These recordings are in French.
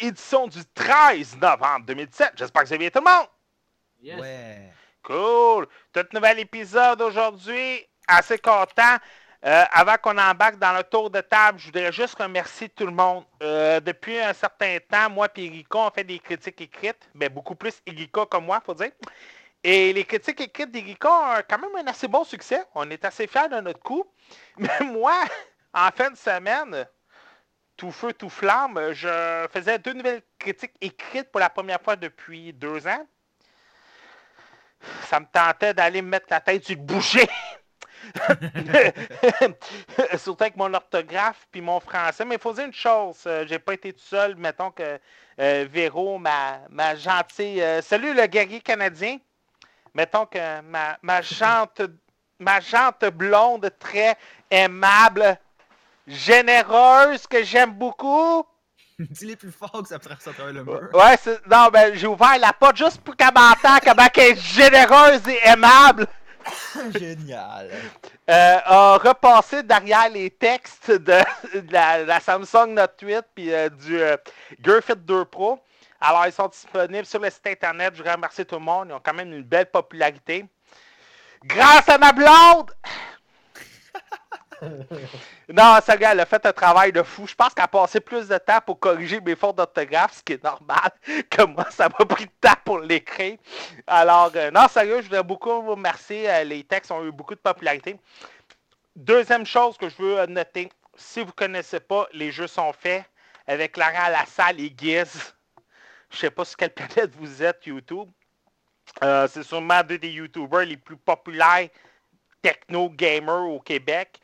édition du 13 novembre 2007. J'espère que c'est bien tout le monde. Ouais. Cool. Tout nouvel épisode aujourd'hui. Assez content. Euh, avant qu'on embarque dans le tour de table, je voudrais juste remercier tout le monde. Euh, depuis un certain temps, moi et Erika, on fait des critiques écrites, mais beaucoup plus Erika comme moi, faut dire. Et les critiques écrites d'Erika ont quand même un assez bon succès. On est assez fiers de notre coup. Mais moi, en fin de semaine, tout feu, tout flamme, je faisais deux nouvelles critiques écrites pour la première fois depuis deux ans. Ça me tentait d'aller me mettre la tête sur le boucher. Surtout avec mon orthographe puis mon français. Mais il faut dire une chose, euh, j'ai pas été tout seul. Mettons que euh, Véro, ma, ma gentille. euh, salut le guerrier canadien. Mettons que ma, ma jante ma jante blonde très aimable, généreuse, que j'aime beaucoup. Dis-les plus fort que ça traverse à travers le mur. Ouais, c'est- non, ben j'ai ouvert la porte juste pour qu'elle m'entende comment elle est généreuse et aimable. Génial. euh, a repassé derrière les textes de, de la, la Samsung Note 8 puis euh, du euh, Gear Fit 2 Pro. Alors, ils sont disponibles sur le site internet. Je remercie tout le monde. Ils ont quand même une belle popularité. Grâce à ma blonde! Non, ça elle a fait un travail de fou. Je pense qu'elle a passé plus de temps pour corriger mes fautes d'orthographe, ce qui est normal, que moi, ça m'a pris de temps pour l'écrire. Alors, euh, non, sérieux, je voudrais beaucoup vous remercier. Euh, les textes ont eu beaucoup de popularité. Deuxième chose que je veux noter, si vous ne connaissez pas, les jeux sont faits avec Laurent Lassalle et Giz. Je sais pas sur quelle planète vous êtes, YouTube. Euh, c'est sûrement deux des YouTubers les plus populaires techno-gamers au Québec.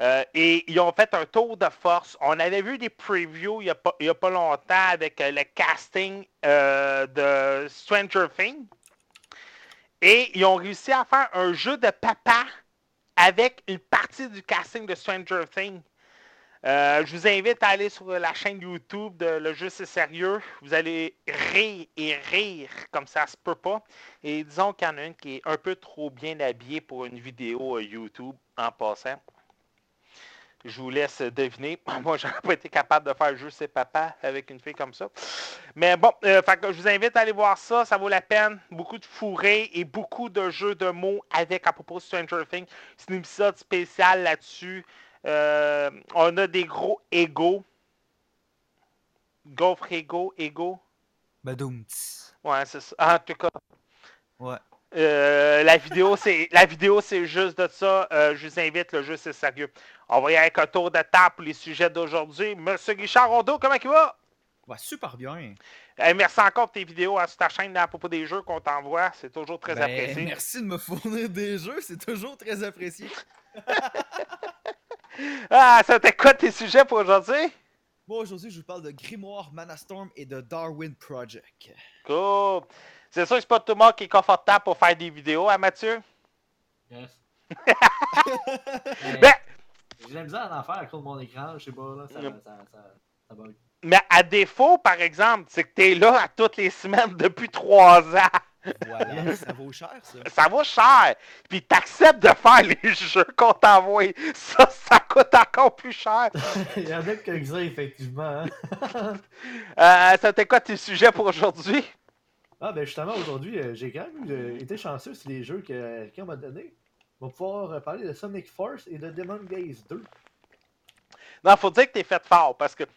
Euh, et ils ont fait un tour de force. On avait vu des previews il n'y a, pas- longtemps avec euh, le casting euh, de Stranger Things. Et ils ont réussi à faire un jeu de papa avec une partie du casting de Stranger Things. Je vous invite à aller sur la chaîne YouTube de Le jeu c'est sérieux. Vous allez rire et rire comme ça se peut pas. Et disons qu'il y en a une qui est un peu trop bien habillée pour une vidéo YouTube en passant. Je vous laisse deviner. Moi, j'aurais pas été capable de faire juste ses papa avec une fille comme ça. Mais bon, euh, fait que je vous invite à aller voir ça. Ça vaut la peine. Beaucoup de fourrés et beaucoup de jeux de mots avec à propos de Stranger Things. C'est un épisode spécial là-dessus. Euh, on a des gros égaux. Gaufre égaux, égaux. Badoum. Ouais, c'est ça. En tout cas, Ouais. Euh, la vidéo, c'est la vidéo, c'est juste de ça. Euh, je vous invite, le jeu, c'est sérieux. On va y aller avec un tour de table pour les sujets d'aujourd'hui. Monsieur Richard Rondeau, comment il va? Ouais, super bien. Euh, merci encore pour tes vidéos hein, sur ta chaîne à propos des jeux qu'on t'envoie. C'est toujours très Ben, apprécié. merci de me fournir des jeux, c'est toujours très apprécié. Ah, ça t'es quoi tes sujets pour aujourd'hui? Moi, aujourd'hui, je vous parle de Grimoire, Manastorm et de Darwin Project. Cool. C'est sûr que c'est pas tout le monde qui est confortable pour faire des vidéos, hein, Mathieu? Yes. Ben, J'ai la misère à en faire à cause de mon écran, je sais pas, là, ça, Yep. ça, ça, ça bug. mais à défaut, par exemple, c'est que t'es là à toutes les semaines depuis trois ans. Voilà, ça vaut cher, ça. Ça vaut cher. Puis t'acceptes de faire les jeux qu'on t'envoie. Ça, ça coûte encore plus cher. Il y en a quelques-uns, effectivement. hein. Euh, ça t'es quoi tes sujets pour aujourd'hui? Ah, ben justement, aujourd'hui, euh, j'ai quand même eu, euh, été chanceux sur les jeux qu'on m'a donné. On va pouvoir euh, parler de Sonic Force et de Demon Gaze 2. Non, faut dire que t'es fait fort parce que, tu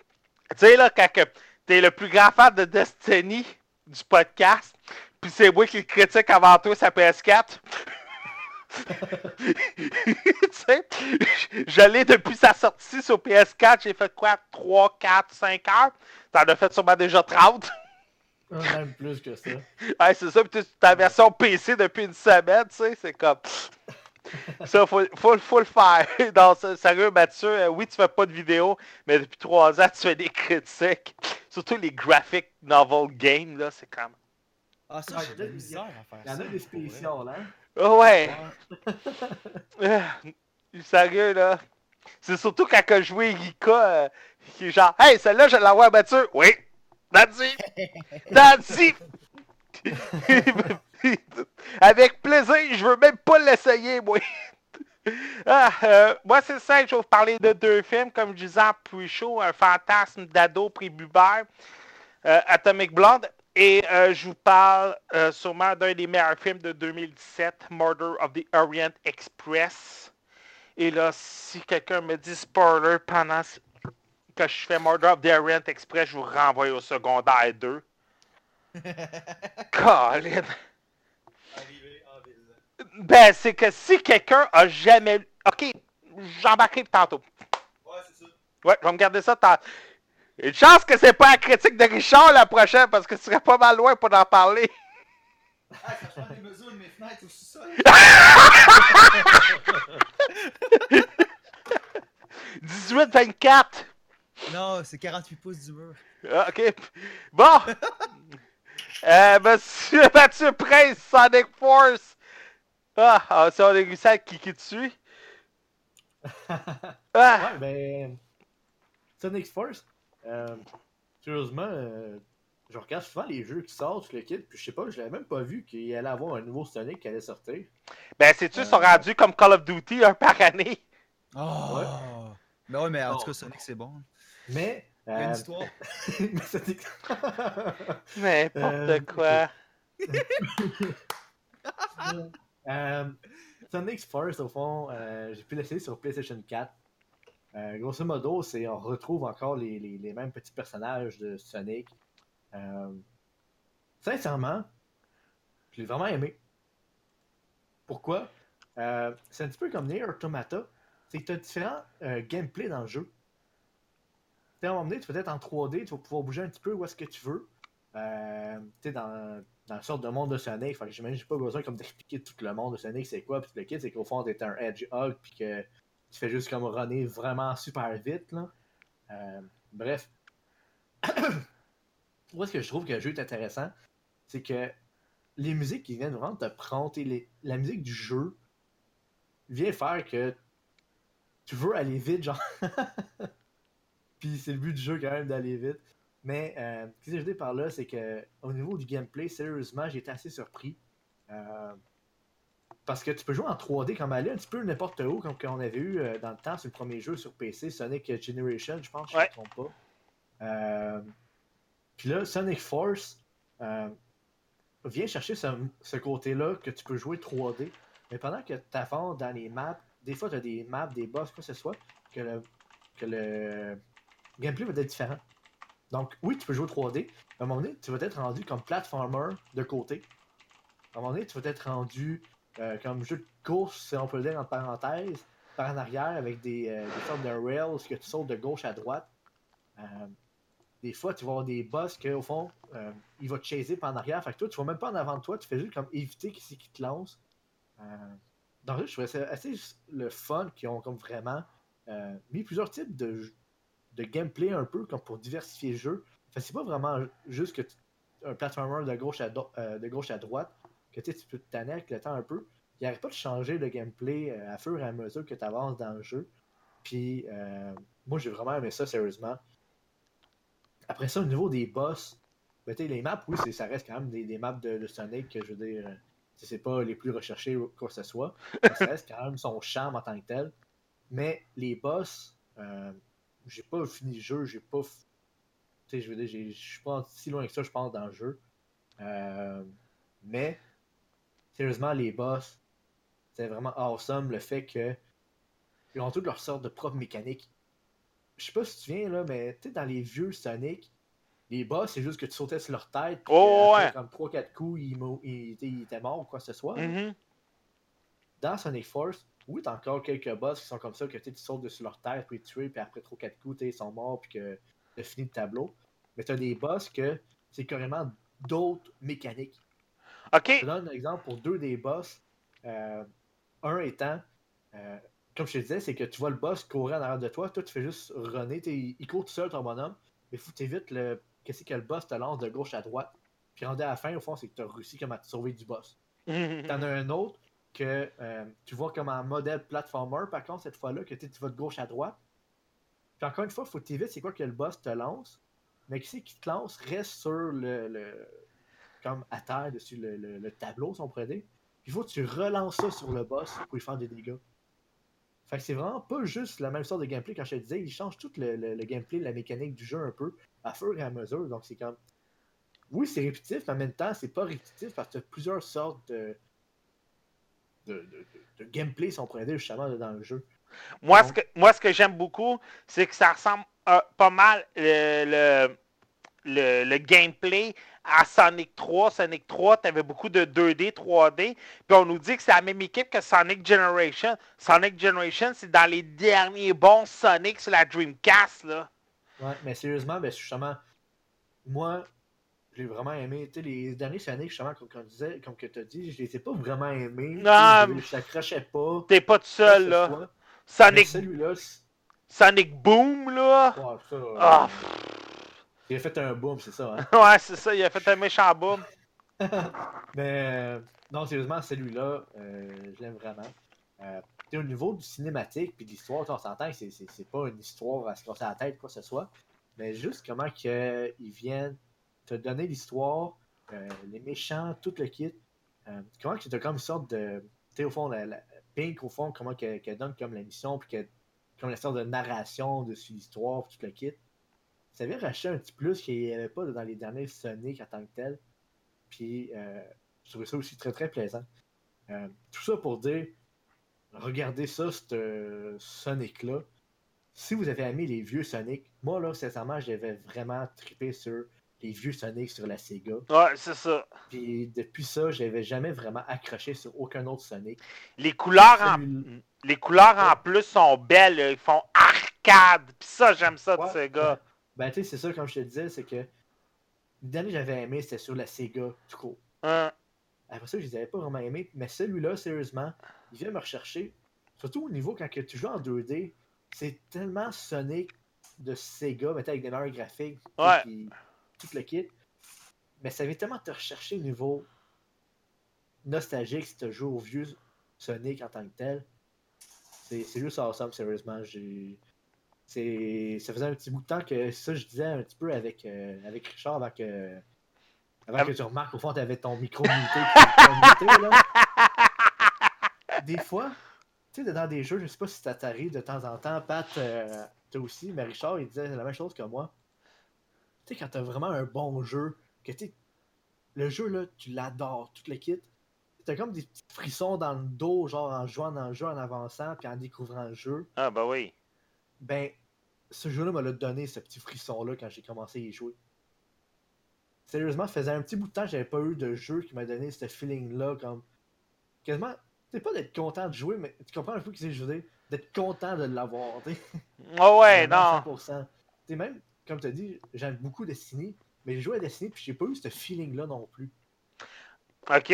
sais, là, quand t'es le plus grand fan de Destiny du podcast, puis c'est moi qui le critique avant toi sa PS4. tu sais, je l'ai depuis sa sortie sur PS4. J'ai fait quoi 3, 4, 5 heures? T'en as fait sûrement déjà 30. Même plus que ça. Ouais, c'est ça, puis tu ta version PC depuis une semaine, tu sais, c'est comme. Ça, faut, faut, faut le faire. Ça- sérieux, Mathieu, euh, oui, tu fais pas de vidéo, mais depuis trois ans, tu fais des critiques. Surtout les graphic novel games, là, c'est comme. Ah, ça, Ah, j'ai de la il y a- misère à faire Il y en ça. a des spéciaux, hein? Oh, ouais. Euh, sérieux, là. C'est surtout quand je jouais Rika, euh, qui est genre, hey, celle-là, je l'envoie à Mathieu. Oui, that's it. Avec plaisir, je veux même pas l'essayer, moi. Ah, euh, moi, c'est ça, je vais vous parler de deux films, comme je disais en pre-show, Un fantasme d'ado prébubère, euh, Atomic Blonde, et euh, je vous parle euh, sûrement d'un des meilleurs films de 2017, Murder of the Orient Express. Et là, si quelqu'un me dit spoiler pendant que je fais Murder of the Express, je vous renvoie au secondaire 2. Colin! Arrivé en ville. Ben, c'est que si quelqu'un a jamais... Ok, j'embarquerai tantôt. Ouais, c'est ça. Ouais, je vais me garder ça tant. Une chance que c'est pas la critique de Richard la prochaine, parce que tu serais pas mal loin pour en parler. Ah, ça prend des mesures de mes fenêtres au sous-sol. 18-24. Non, c'est 48 pouces du mur. Ah, ok. Bon. euh, monsieur Mathieu Prince, Sonic Force. Ah, ah ça, on a réussi à cliquer dessus. Ah, Ouais, ben. Sonic Force, euh, curieusement, euh, je regarde souvent les jeux qui sortent sur le kit, puis je sais pas, je l'avais même pas vu qu'il allait avoir un nouveau Sonic qui allait sortir. ben, sais-tu, ils sont Euh. rendus comme Call of Duty, un par année? Oh! Ouais. Mais ouais, mais en tout cas, Sonic, c'est bon. Mais. Il y a une euh, histoire. mais. N'importe Euh, quoi. Euh, Sonic Force, au fond, j'ai pu l'essayer sur PlayStation 4. Euh, grosso modo, c'est on retrouve encore les, les- les mêmes petits personnages de Sonic. Euh, sincèrement, je l'ai vraiment aimé. Pourquoi? Euh, C'est un petit peu comme Nier Automata. C'est que tu as différents gameplay dans le jeu. À un moment donné, tu vas être en 3D, tu vas pouvoir bouger un petit peu où est-ce que tu veux. Euh, tu sais, dans, dans une sorte de monde de Sonic. Fait que j'imagine j'ai pas besoin comme d'expliquer tout le monde de Sonic c'est quoi. Puis le kit, c'est qu'au fond, t'es un Hedgehog. Puis que tu fais juste comme runner vraiment super vite. Là. Euh, bref. Où est-ce que je trouve que le jeu est intéressant? C'est que les musiques qui viennent vraiment te prendre, les- la musique du jeu vient faire que tu veux aller vite, genre. Puis c'est le but du jeu quand même d'aller vite. Mais euh, ce que je veux dire par là, c'est que au niveau du gameplay, sérieusement, j'ai été assez surpris. Euh, parce que tu peux jouer en 3D comme aller un petit peu n'importe où, comme qu'on avait eu euh, dans le temps sur le premier jeu sur PC, Sonic Generation, je pense, je ne Ouais. me trompe pas. Euh, Puis là, Sonic Force vient chercher ce, ce côté-là que tu peux jouer 3D. Mais pendant que tu avances dans les maps, des fois tu as des maps, des boss, quoi que ce soit, que le, que le gameplay va être différent. Donc, oui, tu peux jouer 3D. mais À un moment donné, tu vas être rendu comme platformer de côté. À un moment donné, tu vas être rendu euh, comme jeu de course, si on peut le dire en parenthèse, par en arrière avec des, euh, sortes de rails que tu sautes de gauche à droite. Euh, des fois, tu vas avoir des boss que, au fond, euh, il va te chaser par en arrière. Fait que toi, tu vas même pas en avant de toi, tu fais juste comme éviter qui c'est qui te lance. Dans le je trouvais ça assez le fun qui ont comme vraiment mis plusieurs types de, de gameplay un peu comme pour diversifier le jeu. Que c'est pas vraiment juste que tu- un platformer de gauche à, do- euh, de gauche à droite que tu peux tanner avec le temps un peu. Il n'arrête pas de changer le gameplay euh, à fur et à mesure que tu avances dans le jeu. Puis euh, moi j'ai vraiment aimé ça sérieusement. Après ça, au niveau des boss, ben, les maps, oui, ça reste quand même des, des maps de, de Sonic que je veux dire. euh, c'est pas les plus recherchés ou quoi que ce soit. ça reste quand même son charme en tant que tel. Mais les boss, euh, j'ai pas fini le jeu, j'ai pas. Tu sais, je veux dire, je suis pas si loin que ça, je pense, dans le jeu. Euh, mais, sérieusement, les boss, c'est vraiment awesome le fait que ils ont toutes leur sorte de propre mécanique. Je sais pas si tu viens là, mais tu sais, dans les vieux Sonic, les boss, c'est juste que tu sautais sur leur tête. puis Oh, ouais. Comme 3-4 coups, ils, étaient morts ou quoi que ce soit. Mhm. Dans Sonic Force, oui, t'as encore quelques boss qui sont comme ça, que tu tu sautes dessus leur tête, puis les tuer, puis après 3-4 coups, tu sais, ils sont morts, puis que t'as fini le tableau. Mais t'as des boss que c'est carrément d'autres mécaniques. Ok. Je te donne un exemple pour deux des boss. Euh, un étant, euh, comme je te disais, c'est que tu vois le boss courir en arrière de toi, toi tu fais juste runner, t'es- il court tout seul ton bonhomme, mais faut que t'évites le. Qu'est-ce que le boss te lance de gauche à droite. Puis rendu à la fin, au fond, c'est que tu as réussi comme à te sauver du boss. T'en as un autre que euh, tu vois comme un modèle platformer, par contre, cette fois-là, que tu vas de gauche à droite. Puis encore une fois, il faut évites c'est quoi que le boss te lance. Mais qui c'est qui te lance reste sur le, le- comme à terre dessus le, le- le tableau, si on pourrait dire. Puis faut que tu relances ça sur le boss pour lui faire des dégâts. Fait que c'est vraiment pas juste la même sorte de gameplay. Quand je te disais, ils changent tout le, le- le gameplay, la mécanique du jeu un peu à fur et à mesure. Donc c'est comme. Oui, c'est répétitif, mais en même temps, c'est pas répétitif parce que tu as plusieurs sortes de. De, de- de- de gameplay, si on pourrait dire, justement, là, dans le jeu. Moi, ce que, moi, ce que j'aime beaucoup, c'est que ça ressemble euh, pas mal euh, le, le, le gameplay à Sonic 3. Sonic 3, tu avais beaucoup de 2D, 3D. Puis on nous dit que c'est la même équipe que Sonic Generation. Sonic Generation, c'est dans les derniers bons Sonic sur la Dreamcast. Là. Ouais, mais sérieusement, ben, justement, moi, j'ai vraiment aimé. Tu sais, les derniers Sonic, justement, comme, comme, disait, comme que tu as dit, je les ai pas vraiment aimés. Non, je- Je n'accrochais pas. T'es pas tout seul, là. Sonic, celui-là, Sonic Boom, là. ouais, ça, euh, Ah, il a fait un boom, c'est ça. Hein? ouais, c'est ça, il a fait un méchant boom. Mais euh, non, sérieusement, celui-là, euh, je l'aime vraiment. Euh, au niveau du cinématique puis de l'histoire, on s'entend que c'est- pas une histoire à se casser la tête, quoi que ce soit. Mais juste comment que ils viennent te donner l'histoire, euh, les méchants, tout le kit. Euh, comment que as comme une sorte de. Tu sais, au fond, la, Pink, au fond, comment qu'elle donne comme la mission, puis qu'elle- comme la sorte de narration dessus l'histoire, tout le kit. Ça vient racheter un petit plus qu'il n'y avait pas dans les derniers Sonic en tant que tel. Puis, euh, je trouvais ça aussi très très plaisant. Euh, tout ça pour dire, regardez ça, ce Sonic-là. Si vous avez aimé les vieux Sonic, moi là, sincèrement, j'avais vraiment trippé sur les vieux Sonic sur la Sega. Ouais, c'est ça. Puis depuis ça, j'avais jamais vraiment accroché sur aucun autre Sonic. Les couleurs en, les couleurs en plus sont belles. Ils font arcade. Pis ça, j'aime ça de Ouais. gars. Ben, tu sais, c'est ça, comme je te disais, c'est que le dernier que j'avais aimé, c'était sur la Sega, tout court. Hein. Après ça, je les avais pas vraiment aimés. Mais celui-là, sérieusement, il vient me rechercher. Surtout au niveau quand tu joues en 2D, c'est tellement Sonic de Sega, mais avec des meilleurs graphiques. Ouais. puis tout le kit. Mais ça vient tellement te rechercher au niveau nostalgique si tu joues au vieux Sonic en tant que tel. C'est juste awesome, sérieusement. Ça faisait un petit bout de temps que ça je disais un petit peu avec, euh, avec Richard avant que. Avant que tu remarques au fond muté puis ton micro muté. Des fois, tu sais, dans des jeux, je sais pas si ça t'arrive de temps en temps, Pat, euh, toi aussi, mais Richard il disait la même chose que moi. Tu sais, quand t'as vraiment un bon jeu, que tu sais, le jeu là, tu l'adores, tout le kit. T'as comme des petits frissons dans le dos, genre en jouant dans le jeu, en avançant, puis en découvrant le jeu. Ah, bah oui. Ben, ce jeu-là m'a donné ce petit frisson-là quand j'ai commencé à y jouer. Sérieusement, faisait un petit bout de temps j'avais pas eu de jeu qui m'a donné ce feeling-là, comme. Quasiment. C'est pas d'être content de jouer, mais tu comprends un peu ce que je veux dire? D'être content de l'avoir, tu sais. Oh ouais, non. 100%. Tu sais, même, comme tu as dit, j'aime beaucoup Destiny, mais j'ai joué à Destiny puis j'ai pas eu ce feeling-là non plus. OK.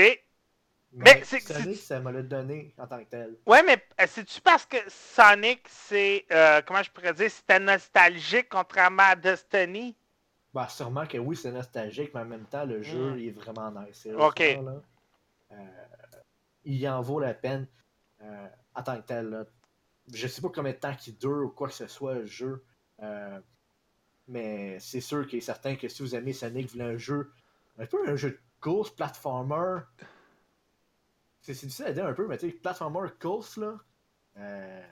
Mais, Mais c'est- Sonic, ça me l'a donné en tant que tel. Ouais, mais euh, c'est-tu parce que Sonic, c'est. euh, comment je pourrais dire? C'était nostalgique contrairement à Destiny? Bah, sûrement que oui, c'est nostalgique, mais en même temps, le jeu Mm. il est vraiment nice. Ok. là, euh, il en vaut la peine euh, en tant que tel. Là. Je sais pas combien de temps qu'il dure ou quoi que ce soit le jeu. Mais c'est sûr qu'il est certain que si vous aimez Sonic, vous voulez un jeu, un peu un jeu de course, platformer. C'est difficile à dire un peu, mais tu sais, platformer course, là. Euh...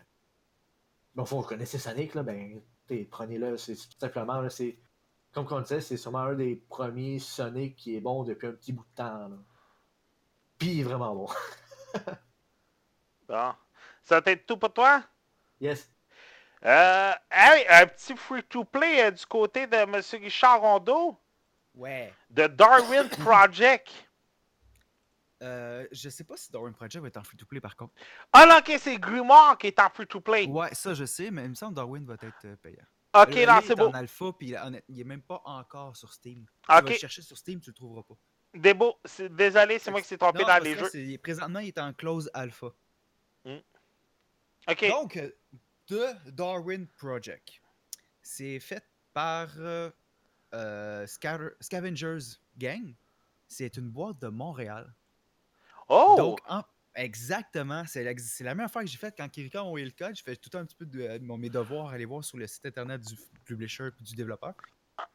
Bon, faut connaissez Sonic, là, ben, prenez-le, c'est tout simplement, là, c'est comme on disait, c'est sûrement un des premiers Sonic qui est bon depuis un petit bout de temps. Là. Puis il est vraiment bon. Bon. Ça va être tout pour toi? Yes. Euh, hey, un petit free-to-play euh, du côté de M. Richard Rondeau? Ouais. de Darwin Project. Euh, je sais pas si Darwin Project va être en free-to-play par contre. Ah non, ok, c'est Grimoire qui est en free-to-play. Ouais, ça je sais, mais il me semble que Darwin va être euh, payant. Ok, Le- non, lui, c'est est beau. en alpha, puis il, il est même pas encore sur Steam. Tu vas le Ok, chercher sur Steam, tu le trouveras pas. Désolé, c'est moi qui s'est trompé Non, dans les jeux. Présentement, il est en close alpha. Ok. Donc, euh, The Darwin Project. C'est fait par euh, euh, Scavengers Gang. C'est une boîte de Montréal. Oh! Donc, en- exactement, c'est la, même affaire que j'ai faite quand Kirika a envoyé le code. J'ai fait tout un petit peu de, mes devoirs, aller voir sur le site internet du publisher et du développeur.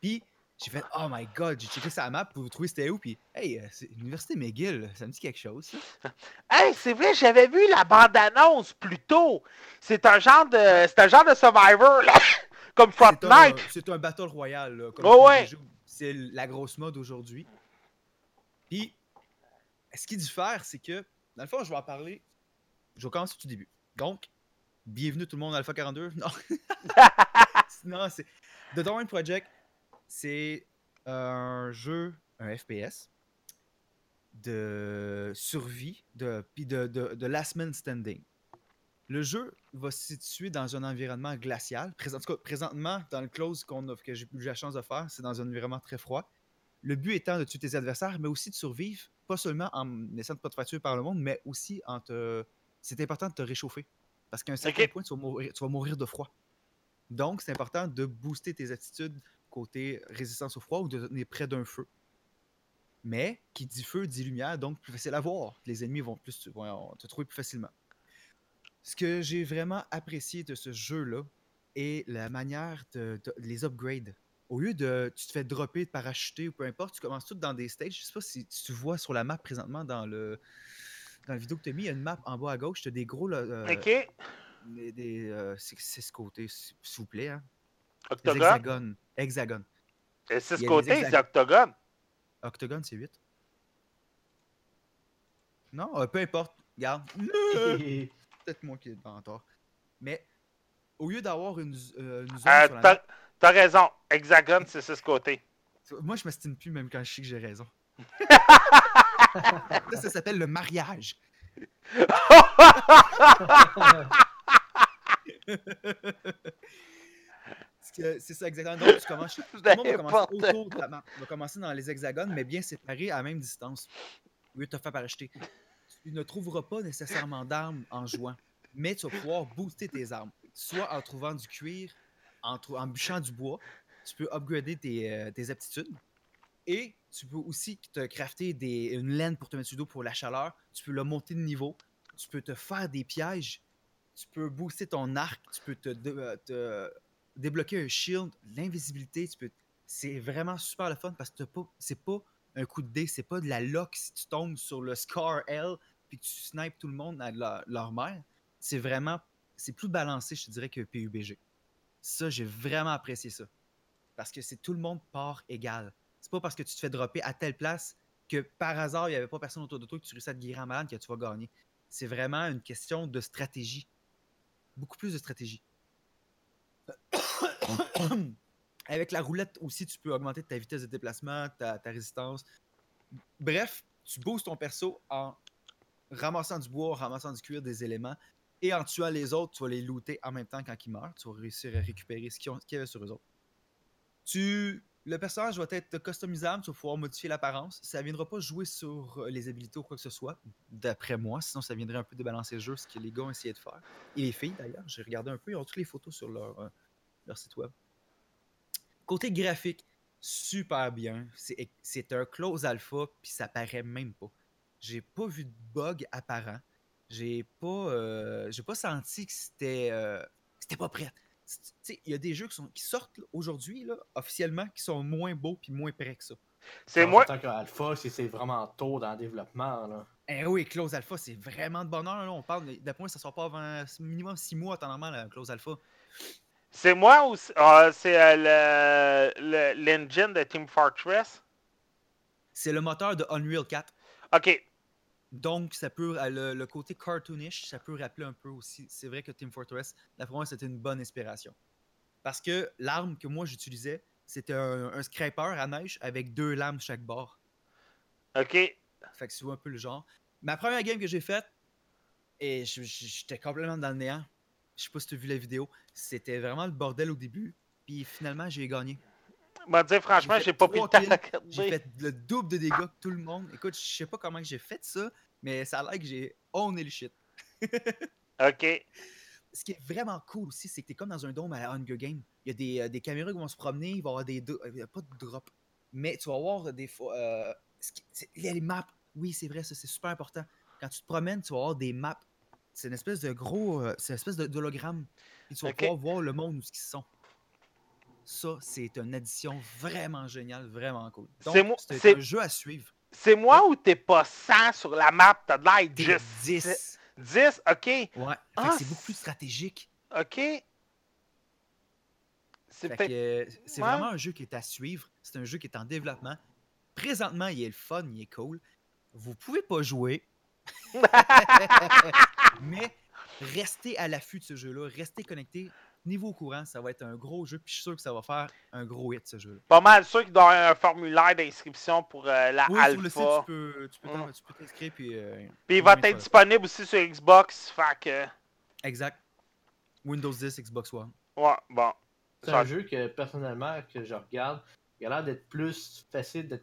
Puis, J'ai fait Oh my god, j'ai checké sa map pour trouver c'était où, puis hey, euh, c'est l'université McGill, ça me dit quelque chose. ça. Hey, c'est vrai, j'avais vu la bande-annonce plus tôt. C'est un genre de. C'est un genre de Survivor, là. Comme Fortnite. c'est un battle royale, là, comme les ouais. C'est la grosse mode aujourd'hui. Puis, ce qui diffère, c'est que, dans le fond, je vais en parler. Je vais commencer du début. Donc, bienvenue tout le monde à Alpha 42. Non, non c'est. The Dawn Project, c'est un jeu, un FPS de survie, de, puis de, de, de last man standing. Le jeu va se situer dans un environnement glacial. Présent- en tout cas, présentement, dans le close qu'on a- que j'ai eu la chance de faire, c'est dans un environnement très froid. Le but étant de tuer tes adversaires, mais aussi de survivre, pas seulement en essayant de pas te faire tuer par le monde, mais aussi en te. C'est important de te réchauffer. Parce qu'à un certain point, tu vas, mourir, tu vas mourir de froid. Donc, c'est important de booster tes attitudes côté résistance au froid ou de tenir près d'un feu. Mais qui dit feu dit lumière, donc plus facile à voir. Les ennemis vont, plus, vont te trouver plus facilement. Ce que j'ai vraiment apprécié de ce jeu-là est la manière de, de- les upgrades. Au lieu de tu te fais dropper, de parachuter ou peu importe, tu commences tout dans des stages. Je sais pas si tu vois sur la map présentement dans le dans la vidéo que tu as mis, il y a une map en bas à gauche, tu as des gros là, euh, Ok. des, des, euh, c'est ce côté, s'il vous plaît, hein. Des Octogone. Hexagone. Et c'est Il ce y a des côté, c'est octogone. Octogone, c'est 8. Non, euh, peu importe. Regarde. Peut-être moi qui est en tort. Mais au lieu d'avoir une, euh, une zone Euh, T'as raison. Hexagone, c'est ce côté. moi je m'estime plus même quand je sais que j'ai raison. ça, ça s'appelle le mariage. Parce que C'est ça exactement. Donc tu commences, tout le monde va commencer autour de la map. On va commencer dans les hexagones, mais bien séparés à la même distance. Au lieu de te faire paracheter. Tu ne trouveras pas nécessairement d'armes en jouant, mais tu vas pouvoir booster tes armes. Soit en trouvant du cuir, en, bûchant du bois, tu peux upgrader tes, euh, tes aptitudes. Et tu peux aussi te crafter des, une laine pour te mettre sur le dos pour la chaleur. Tu peux le monter de niveau. Tu peux te faire des pièges. Tu peux booster ton arc. Tu peux te, euh, te débloquer un shield, l'invisibilité. C'est vraiment super le fun parce que pas, c'est pas un coup de dé, c'est pas de la lock si tu tombes sur le scar L puis que tu snipes tout le monde à leur, leur mère. C'est vraiment, c'est plus balancé, je te dirais, que PUBG. Ça, j'ai vraiment apprécié ça. Parce que c'est tout le monde part égal. C'est pas parce que tu te fais dropper à telle place que par hasard, il n'y avait pas personne autour de toi que tu réussis à te guérir en malade que tu vas gagner. C'est vraiment une question de stratégie. Beaucoup plus de stratégie. Avec la roulette aussi, tu peux augmenter ta vitesse de déplacement, ta, ta résistance. Bref, tu boostes ton perso en ramassant du bois, ramassant du cuir, des éléments. Et en tuant les autres, tu vas les looter en même temps quand ils meurent. Tu vas réussir à récupérer ce qu'il y avait sur eux autres. Tu... Le personnage va être customisable, tu vas pouvoir modifier l'apparence. Ça ne viendra pas jouer sur les habilités ou quoi que ce soit, d'après moi. Sinon, ça viendrait un peu débalancer le jeu, ce que les gars ont essayé de faire. Et les filles, d'ailleurs, j'ai regardé un peu, ils ont toutes les photos sur leur, euh, leur site web. Côté graphique, super bien. C'est c'est un close alpha, puis ça paraît même pas. J'ai pas vu de bug apparent. J'ai pas, euh, j'ai pas senti que c'était, euh, c'était pas prêt. C'est- tu sais, Il y a des jeux qui, sont, qui sortent aujourd'hui, là, officiellement, qui sont moins beaux puis moins prêts que ça. C'est moi. En tant qu'alpha, si c'est vraiment tôt dans le développement. Là. Eh oui, Close Alpha, c'est vraiment de bonheur. Là. On parle, d'après moi, ça sort pas avant minimum 6 mois, temps normal, un Close Alpha. C'est moi ou c'est ah, c'est, euh, le- le- l'engine de Team Fortress? C'est le moteur de Unreal 4. Ok. Donc, ça peut, euh, le, le côté cartoonish, ça peut rappeler un peu aussi. C'est vrai que Team Fortress, d'après moi, c'était une bonne inspiration. Parce que l'arme que moi j'utilisais, c'était un, un scraper à neige avec deux lames chaque bord. Ok. Fait que tu vois un peu le genre. Ma première game que j'ai faite, et j'étais complètement dans le néant. Je sais pas si tu as vu la vidéo. C'était vraiment le bordel au début. Puis finalement, j'ai gagné. M'a dire franchement, J'ai pas pris le temps de. J'ai fait le double de dégâts que tout le monde. Écoute, je sais pas comment j'ai fait ça, mais ça a l'air que j'ai owné le shit. Ok. Ce qui est vraiment cool aussi, c'est que t'es comme dans un dôme à la Hunger Game. Il y a des, euh, des caméras qui vont se promener, il va y avoir des. euh, Il y a pas de drop. Mais tu vas voir des fois. euh, ce qui- les maps. Oui, c'est vrai, ça, c'est super important. Quand tu te promènes, tu vas avoir des maps. C'est une espèce de gros. euh, c'est une espèce d'hologramme. Et tu vas Ok. pouvoir voir le monde où ils sont. ça, c'est une addition vraiment géniale, vraiment cool. C'est Donc, c'est un jeu à suivre. C'est moi ou t'es pas 100 sur la map? T'as de l'air T'es juste 10. 10? OK. Ouais. Ah, c'est beaucoup plus stratégique. OK. C'est euh, c'est Ouais. vraiment un jeu qui est à suivre. C'est un jeu qui est en développement. Présentement, il est le fun, il est cool. Vous pouvez pas jouer, mais restez à l'affût de ce jeu-là. Restez connecté. Niveau au courant, ça va être un gros jeu. Puis je suis sûr que ça va faire un gros hit, ce jeu-là. Pas mal sûr qu'il doit y avoir un formulaire d'inscription pour euh, la Oui, sur le site, alpha. tu peux tu peux Mm. tu peux t'inscrire. Puis, euh, Puis il va être ça- disponible aussi sur Xbox. Fait que. exact. Windows 10, Xbox One. Ouais, bon. C'est un jeu que personnellement que je regarde, il a l'air d'être plus facile de,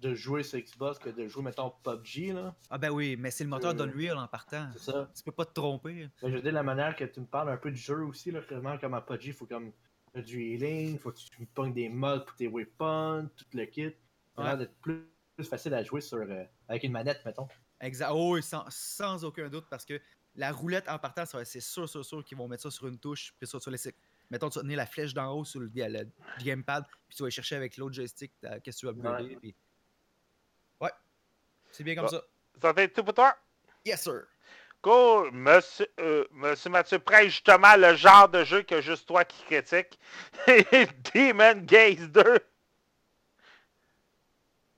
de jouer sur Xbox que de jouer, mettons, PUBG, là. Ah ben oui, mais c'est le moteur Euh, d'Unreal en partant. C'est ça. Tu peux pas te tromper. Mais je veux dire, la manière que tu me parles un peu du jeu aussi, là, vraiment comme à PUBG, il faut comme du healing, faut que tu pognes des mods pour tes weapons, tout le kit. Ça a Ouais. l'air d'être plus, plus facile à jouer sur, euh, avec une manette, mettons. Exact. Oh, oui, sans, sans aucun doute, parce que la roulette en partant, c'est sûr, sûr, sûr qu'ils vont mettre ça sur une touche, puis ça, tu vas laisser. Mettons, tu vas tenir la flèche d'en haut sur le, le- le gamepad, puis tu vas aller chercher avec l'autre joystick qu'est-ce que tu vas upgrader. Ouais. puis-. C'est bien comme Bon. ça. Ça va être tout pour toi? Yes, sir. Cool. Monsieur, euh, Monsieur Mathieu prête justement le genre de jeu que juste toi qui critique. Demon Gaze 2.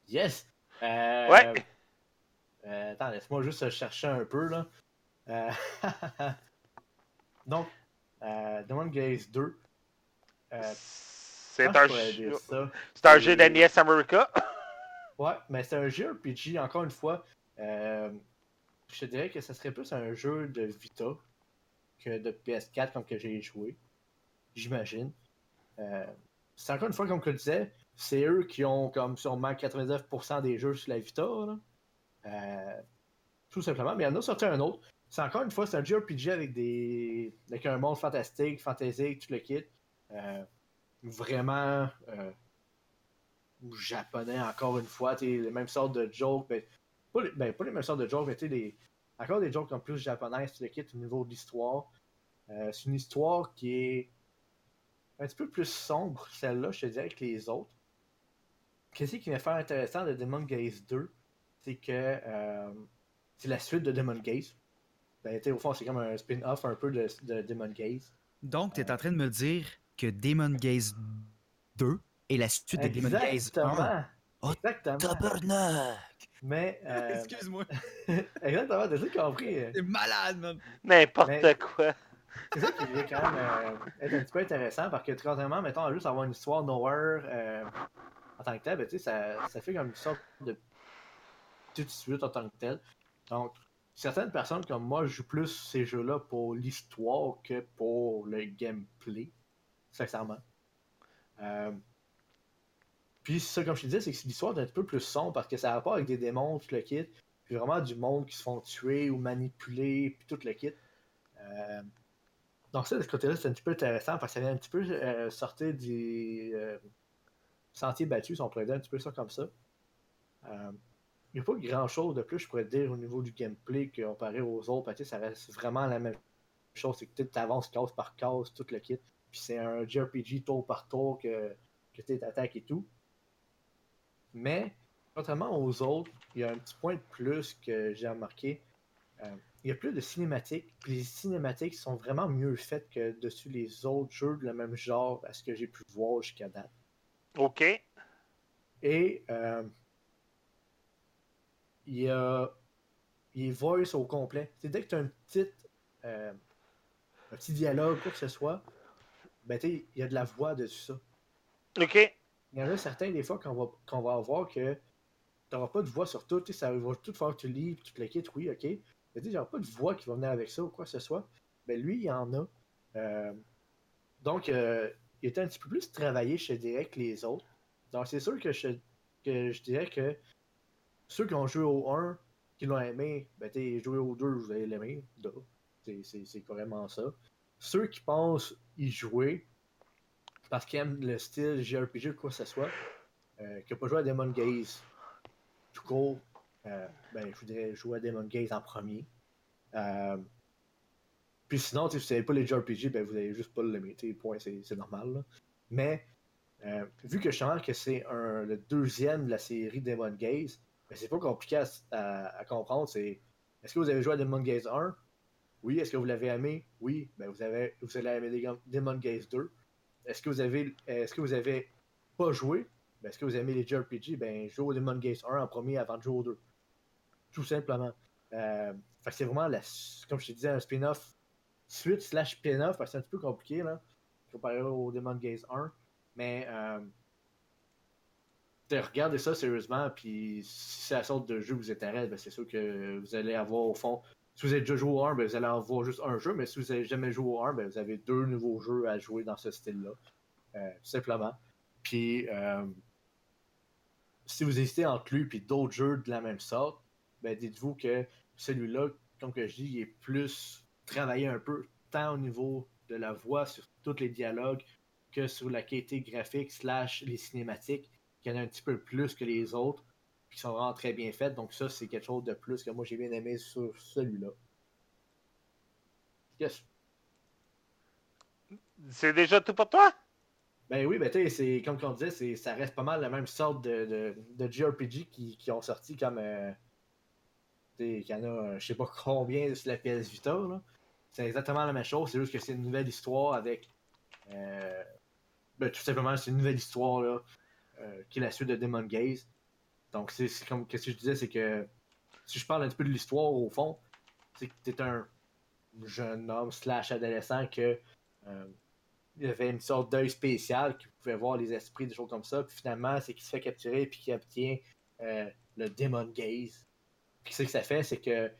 Yes! Euh, Ouais. euh, attends, laisse-moi juste chercher un peu, là. Euh, Donc, euh, Demon Gaze 2. Euh, C'est un, jeu- c'est un jeu d'NES America. Ouais, mais c'est un jeu RPG, encore une fois. euh, je te dirais que ce serait plus un jeu de Vita que de PS4 comme que j'ai joué. J'imagine. Euh, c'est encore une fois, comme je le disais, c'est eux qui ont comme sûrement 99% des jeux sur la Vita. là. Euh, tout simplement. Mais il y en a sorti un autre. C'est encore une fois, c'est un jeu RPG avec des. avec un monde fantastique, fantaisique, tout le kit. Euh, vraiment. Japonais encore une fois, les mêmes sortes de jokes, mais pas les, ben, pas les mêmes sortes de jokes, mais tu sais, des- encore des jokes en plus japonaises, tu le quittes au niveau de l'histoire. Euh, c'est une histoire qui est un petit peu plus sombre, celle-là, je te dirais, que les autres. Qu'est-ce qui va faire intéressant de Demon Gaze 2, c'est que euh, c'est la suite de Demon Gaze. Ben, au fond, c'est comme un spin-off un peu de, de Demon Gaze. Donc, tu es en train de me dire que Demon Gaze 2 est la suite de Demon Gaze 1. Exactement. Oh, Exactement. Tabarnak! Mais, euh, Excuse-moi. exactement, t'as tout compris. C'est malade, man. N'importe Mais- quoi. C'est ça qui vient quand même euh, être un petit peu intéressant parce que contrairement, mettons, à juste avoir une histoire nowhere euh, en tant que tel, ben, tu sais, ça, ça fait comme une sorte de petite suite en tant que tel. Donc, certaines personnes comme moi jouent plus ces jeux-là pour l'histoire que pour le gameplay, sincèrement. Euh, puis ça, comme je te disais, c'est que l'histoire est un petit peu plus sombre parce que ça a rapport avec des démons, tout le kit, puis vraiment du monde qui se font tuer ou manipuler, puis tout le kit. Euh, donc ça, de ce côté-là, c'est un petit peu intéressant parce que ça vient un petit peu euh, sortir des euh, sentiers battus, si on pourrait dire un petit peu ça comme ça. Euh, il n'y a pas grand-chose de plus, je pourrais dire, au niveau du gameplay comparé aux autres. Ça reste vraiment la même chose. C'est que tu avances case par case, tout le kit. Puis c'est un JRPG tour par tour que, que tu attaques et tout. Mais, contrairement aux autres, il y a un petit point de plus que j'ai remarqué. Euh, il y a plus de cinématiques. Puis les cinématiques sont vraiment mieux faites que dessus les autres jeux de le même genre à ce que j'ai pu voir jusqu'à date. OK. Et euh, il y a il est voice au complet. C'est dès que tu as un petit, euh, un petit dialogue, quoi que ce soit, ben il y a de la voix dessus ça. OK. Il y en a certains des fois qu'on va, qu'on va avoir que tu n'auras pas de voix sur tout, ça va tout faire que tu lis, tu quittes, oui, ok. Mais tu aura pas de voix qui va venir avec ça ou quoi que ce soit. Ben lui, il y en a. Euh, donc, euh, il était un petit peu plus travaillé, te dirais, que les autres. Donc, c'est sûr que je, que dirais que ceux qui ont joué au 1, qui l'ont aimé, ben t'es joué au 2, vous allez l'aimer. c'est carrément ça. Ceux qui pensent y jouer, parce qu'ils aiment le style JRPG ou quoi que ce soit, euh, qui n'ont pas joué à Demon Gaze, tout court, euh, ben, je voudrais jouer à Demon Gaze en premier. Euh, puis sinon, si vous savez pas les JRPG, ben, vous allez juste pas tu sais, Point, c'est normal. Mais euh, vu que je sens que c'est le deuxième de la série Demon Gaze, ben, c'est pas compliqué à, à- comprendre. Est-ce que vous avez joué à Demon Gaze 1 Oui. Est-ce que vous l'avez aimé? Oui. Ben, vous, avez, vous allez aimer Demon Gaze 2. Est-ce que vous avez est-ce que vous avez pas joué? Ben, Est-ce que vous aimez les JRPG Ben, jouez au Demon Gaze 1 en premier avant de jouer au 2. Tout simplement. Euh, c'est vraiment, la, comme je te disais, un spin-off suite slash spin-off, parce que c'est un petit peu compliqué, là, comparé au Demon Gaze 1. Mais, euh, regardez ça sérieusement, puis si la sorte de jeu vous intéresse, ben, c'est sûr que vous allez avoir, au fond, si vous avez déjà joué au 1, ben, vous allez avoir juste un jeu, mais si vous n'avez jamais joué au 1, ben, vous avez deux nouveaux jeux à jouer dans ce style-là. Euh, simplement. Puis, euh, si vous hésitez entre lui et d'autres jeux de la même sorte, ben dites-vous que celui-là, comme que je dis, il est plus travaillé un peu, tant au niveau de la voix, sur tous les dialogues, que sur la qualité graphique slash les cinématiques, qu'il y en a un petit peu plus que les autres, qui sont vraiment très bien faites. Donc ça, c'est quelque chose de plus que moi j'ai bien aimé sur celui-là. Yes. C'est déjà tout pour toi? Ben oui, ben tu sais, c'est comme on disait, c'est, ça reste pas mal la même sorte de, de, de JRPG qui, qui ont sorti comme. Euh, qu'il y en a, euh, je sais pas combien sur la PS Vita, là. C'est exactement la même chose, c'est juste que c'est une nouvelle histoire avec. euh, ben, tout simplement, c'est une nouvelle histoire, là, euh, qui est la suite de Demon Gaze. Donc, c'est, comme. Qu'est-ce que je disais, c'est que. Si je parle un petit peu de l'histoire, au fond, c'est que t'es un jeune homme slash adolescent que. euh, il avait une sorte d'œil spécial qui pouvait voir les esprits, des choses comme ça. Puis finalement, c'est qu'il se fait capturer puis qu'il obtient euh, le Demon Gaze. Puis ce que ça fait, c'est que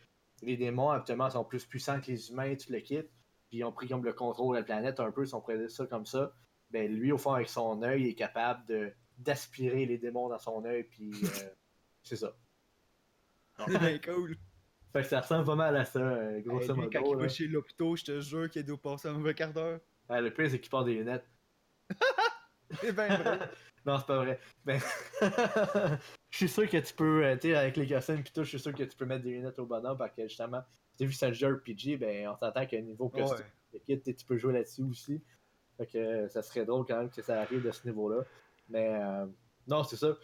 les démons, actuellement, sont plus puissants que les humains, tu le quittes. Puis ils ont pris comme le contrôle de la planète un peu, si on pourrait dire ça comme ça. Ben lui, au fond, avec son œil, il est capable de d'aspirer les démons dans son œil, puis euh, c'est ça. C'est bien cool. Fait que ça ressemble pas mal à ça, euh, Hey, grosso lui, quand modo. il va chez l'hôpital, je te jure qu'il doit passer un mauvais quart d'heure. Ah, le pire, c'est qu'il porte des lunettes. C'est bien vrai. Non, c'est pas vrai. Ben, je suis sûr que tu peux, euh, tu sais, avec les costumes pis tout, je suis sûr que tu peux mettre des lunettes au bonhomme parce que justement, tu vu que c'est un jeu RPG, ben, on s'entend qu'à niveau costume, Ouais. tu peux jouer là-dessus aussi. Fait que ça serait drôle quand même que ça arrive de ce niveau-là. Mais euh, non, c'est ça.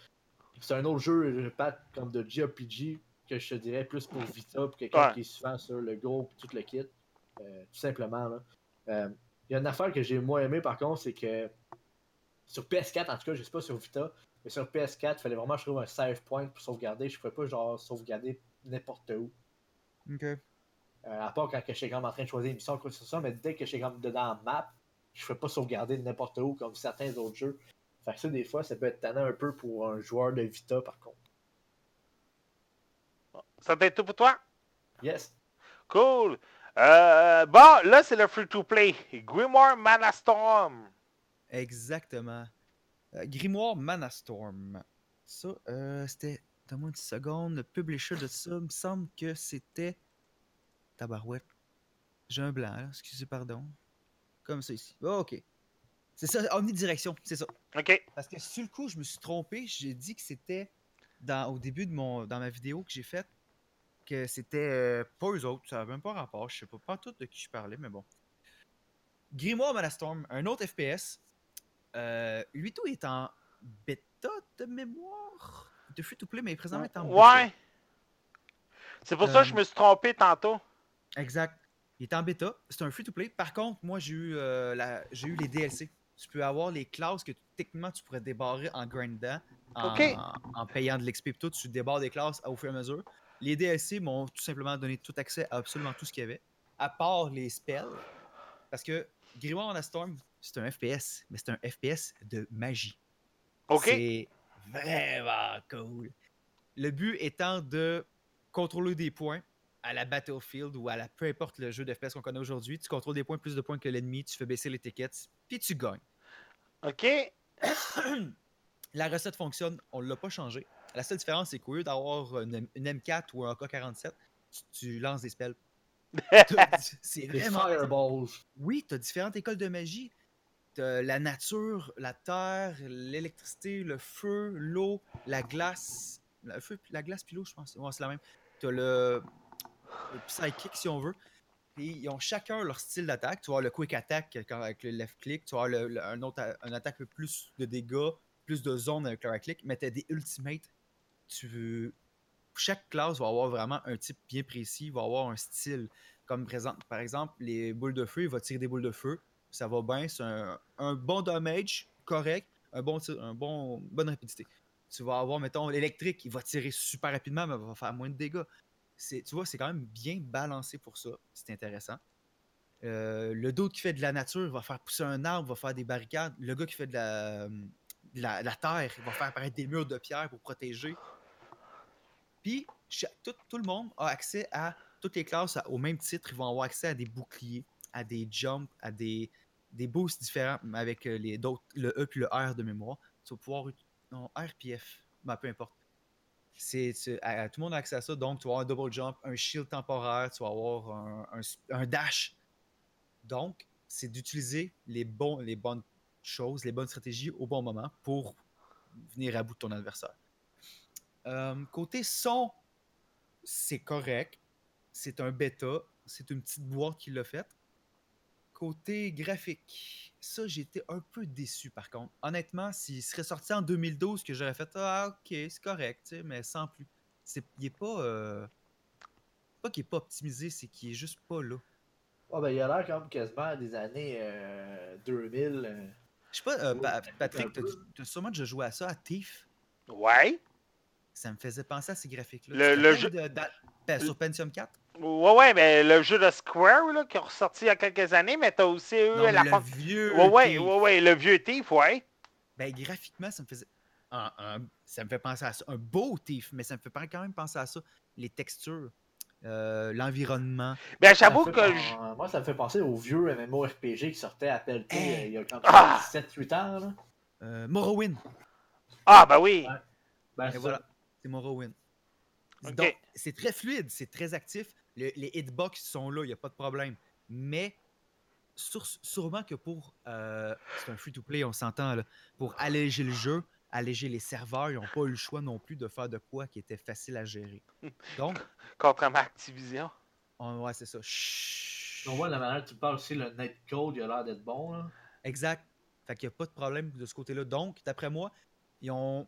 C'est un autre jeu, pas comme de JRPG, que je te dirais plus pour Vita, pour quelqu'un Ouais. qui est souvent sur le Go pis tout le kit. Euh, tout simplement, là. Euh, Il y a une affaire que j'ai moins aimé par contre, c'est que sur PS4, en tout cas, je sais pas sur Vita, mais sur PS4, il fallait vraiment que je trouve un save point pour sauvegarder. Je pouvais pas genre sauvegarder n'importe où. Ok. Euh, à part quand que j'étais comme en train de choisir une mission ou quoi que ce soit, mais dès que j'étais comme dedans la map, je ne pouvais pas sauvegarder n'importe où comme certains autres jeux. Fait que ça, des fois, ça peut être tannant un peu pour un joueur de Vita par contre. Ça va être tout pour toi? Yes. Cool. Euh, bon, là, c'est le free-to-play. Grimoire Mana Storm. Exactement. Euh, Grimoire Manastorm. Ça, euh, c'était. Donne-moi une seconde. Le publisher de ça, il me semble que c'était. Tabarouette. J'ai un blanc, là. Excusez, pardon. Comme ça ici. Oh, ok. C'est ça, omnidirection, c'est ça. OK. Parce que sur le coup, je me suis trompé. J'ai dit que c'était dans, au début de mon dans ma vidéo que j'ai faite que c'était euh, pas eux autres. Ça n'avait même pas rapport. Je sais pas, pas tout de qui je parlais, mais bon. Grimoire Manastorm, un autre FPS. Euh, lui, tout est en bêta de mémoire. De free to play, mais présentement il est en bêta. Ouais. C'est pour ça que je Euh, me suis trompé tantôt. Exact. Il est en bêta. C'est un free-to-play. Par contre, moi, j'ai eu, euh, la... j'ai eu les DLC. Tu peux avoir les classes que techniquement tu pourrais débarrer en grindant, en, en payant de l'XP et tout. Tu débarres des classes au fur et à mesure. Les DLC m'ont tout simplement donné tout accès à absolument tout ce qu'il y avait, à part les spells. Parce que Grimoire on a Storm, c'est un FPS, mais c'est un FPS de magie. OK. C'est vraiment cool. Le but étant de contrôler des points à la Battlefield ou à la peu importe le jeu de FPS qu'on connaît aujourd'hui. Tu contrôles des points, plus de points que l'ennemi, tu fais baisser les tickets, puis tu gagnes. OK. La recette fonctionne, on ne l'a pas changé. La seule différence, c'est qu'au lieu d'avoir une, M- une M4 ou un AK-47, tu, tu lances des spells. C'est Les vraiment Fireballs. oui, tu as différentes écoles de magie. Tu la nature, la terre, l'électricité, le feu, l'eau, la glace. Le feu, la glace puis l'eau, je pense. Ouais, c'est la même. Tu as le psychic, si on veut. Ils ont chacun leur style d'attaque. Tu vois le quick attack quand- avec le left click. Tu vois le, un autre un attaque plus de dégâts, plus de zones avec le right click. Mais t'as des ultimates. Tu veux. Chaque classe va avoir vraiment un type bien précis, va avoir un style. Comme présent- par exemple, les boules de feu, il va tirer des boules de feu. Ça va bien, c'est un, bon damage, correct, un bon un bon bonne rapidité. Tu vas avoir, mettons, l'électrique, il va tirer super rapidement, mais va faire moins de dégâts. Tu vois, c'est quand même bien balancé pour ça. C'est intéressant. Euh, le d'autre qui fait de la nature va faire pousser un arbre, va faire des barricades. Le gars qui fait de la, terre, va faire apparaître des murs de pierre pour protéger. Puis, tout, le monde a accès à toutes les classes au même titre. Ils vont avoir accès à des boucliers, à des jumps, à des, des boosts différents avec euh, les le E puis le R de mémoire. Tu vas pouvoir. Non, R puis F. Ben, peu importe. C'est, tout le monde a accès à ça. Donc, tu vas avoir un double jump, un shield temporaire, tu vas avoir un, dash. Donc, c'est d'utiliser les, bonnes choses, les bonnes stratégies au bon moment pour venir à bout de ton adversaire. Euh, côté son, c'est correct. C'est un bêta. C'est une petite boîte qui l'a fait. Côté graphique, ça, été un peu déçu par contre. Honnêtement, s'il serait sorti en 2012, que j'aurais fait Ah, ok, c'est correct, mais sans plus. C'est, il est pas. euh, pas qu'il est pas optimisé, c'est qu'il est juste pas là. Oh, ben, il a l'air quand même quasiment des années euh, 2000. euh. Je sais pas, euh, Ouais, Pa- Patrick, t'as, sûrement déjà joué à ça, à Thief? Ouais. Ça me faisait penser à ces graphiques-là. Le- jeu- de- sur Pentium 4 Ouais, ouais, mais le jeu de Square, là, qui est ressorti il y a quelques années, mais t'as aussi eu Non, la le vieux. Ouais, ouais, Thief. ouais, ouais, le vieux Thief, ouais. Ben, graphiquement, ça me faisait. un- un- ça me fait penser à ça. Un beau Thief, mais ça me fait pas- quand même penser à ça. Les textures, euh, l'environnement. Ben, Ça j'avoue que. fait je- Moi, ça me fait penser aux vieux MMORPG qui sortaient à pelleter Hey. euh, il y a quand Ah. 7-8 ans. Là. Euh, Morrowind. Ah, ben oui. Ouais. Ben, Et c'est voilà, c'est Morrowind. Donc, c'est très fluide, c'est très actif. Le- les hitbox sont là, il n'y a pas de problème. Mais sur- sûrement que pour. euh, c'est un free-to-play, on s'entend, là. Pour alléger le jeu, alléger les serveurs, ils n'ont pas eu le choix non plus de faire de quoi qui était facile à gérer. Donc, Contrairement à Activision. on, ouais, c'est ça. Chut. On voit la manière dont tu parles aussi, le netcode, il a l'air d'être bon. Là. Exact. Fait qu'il n'y a pas de problème de ce côté-là. Donc, d'après moi, ils ont.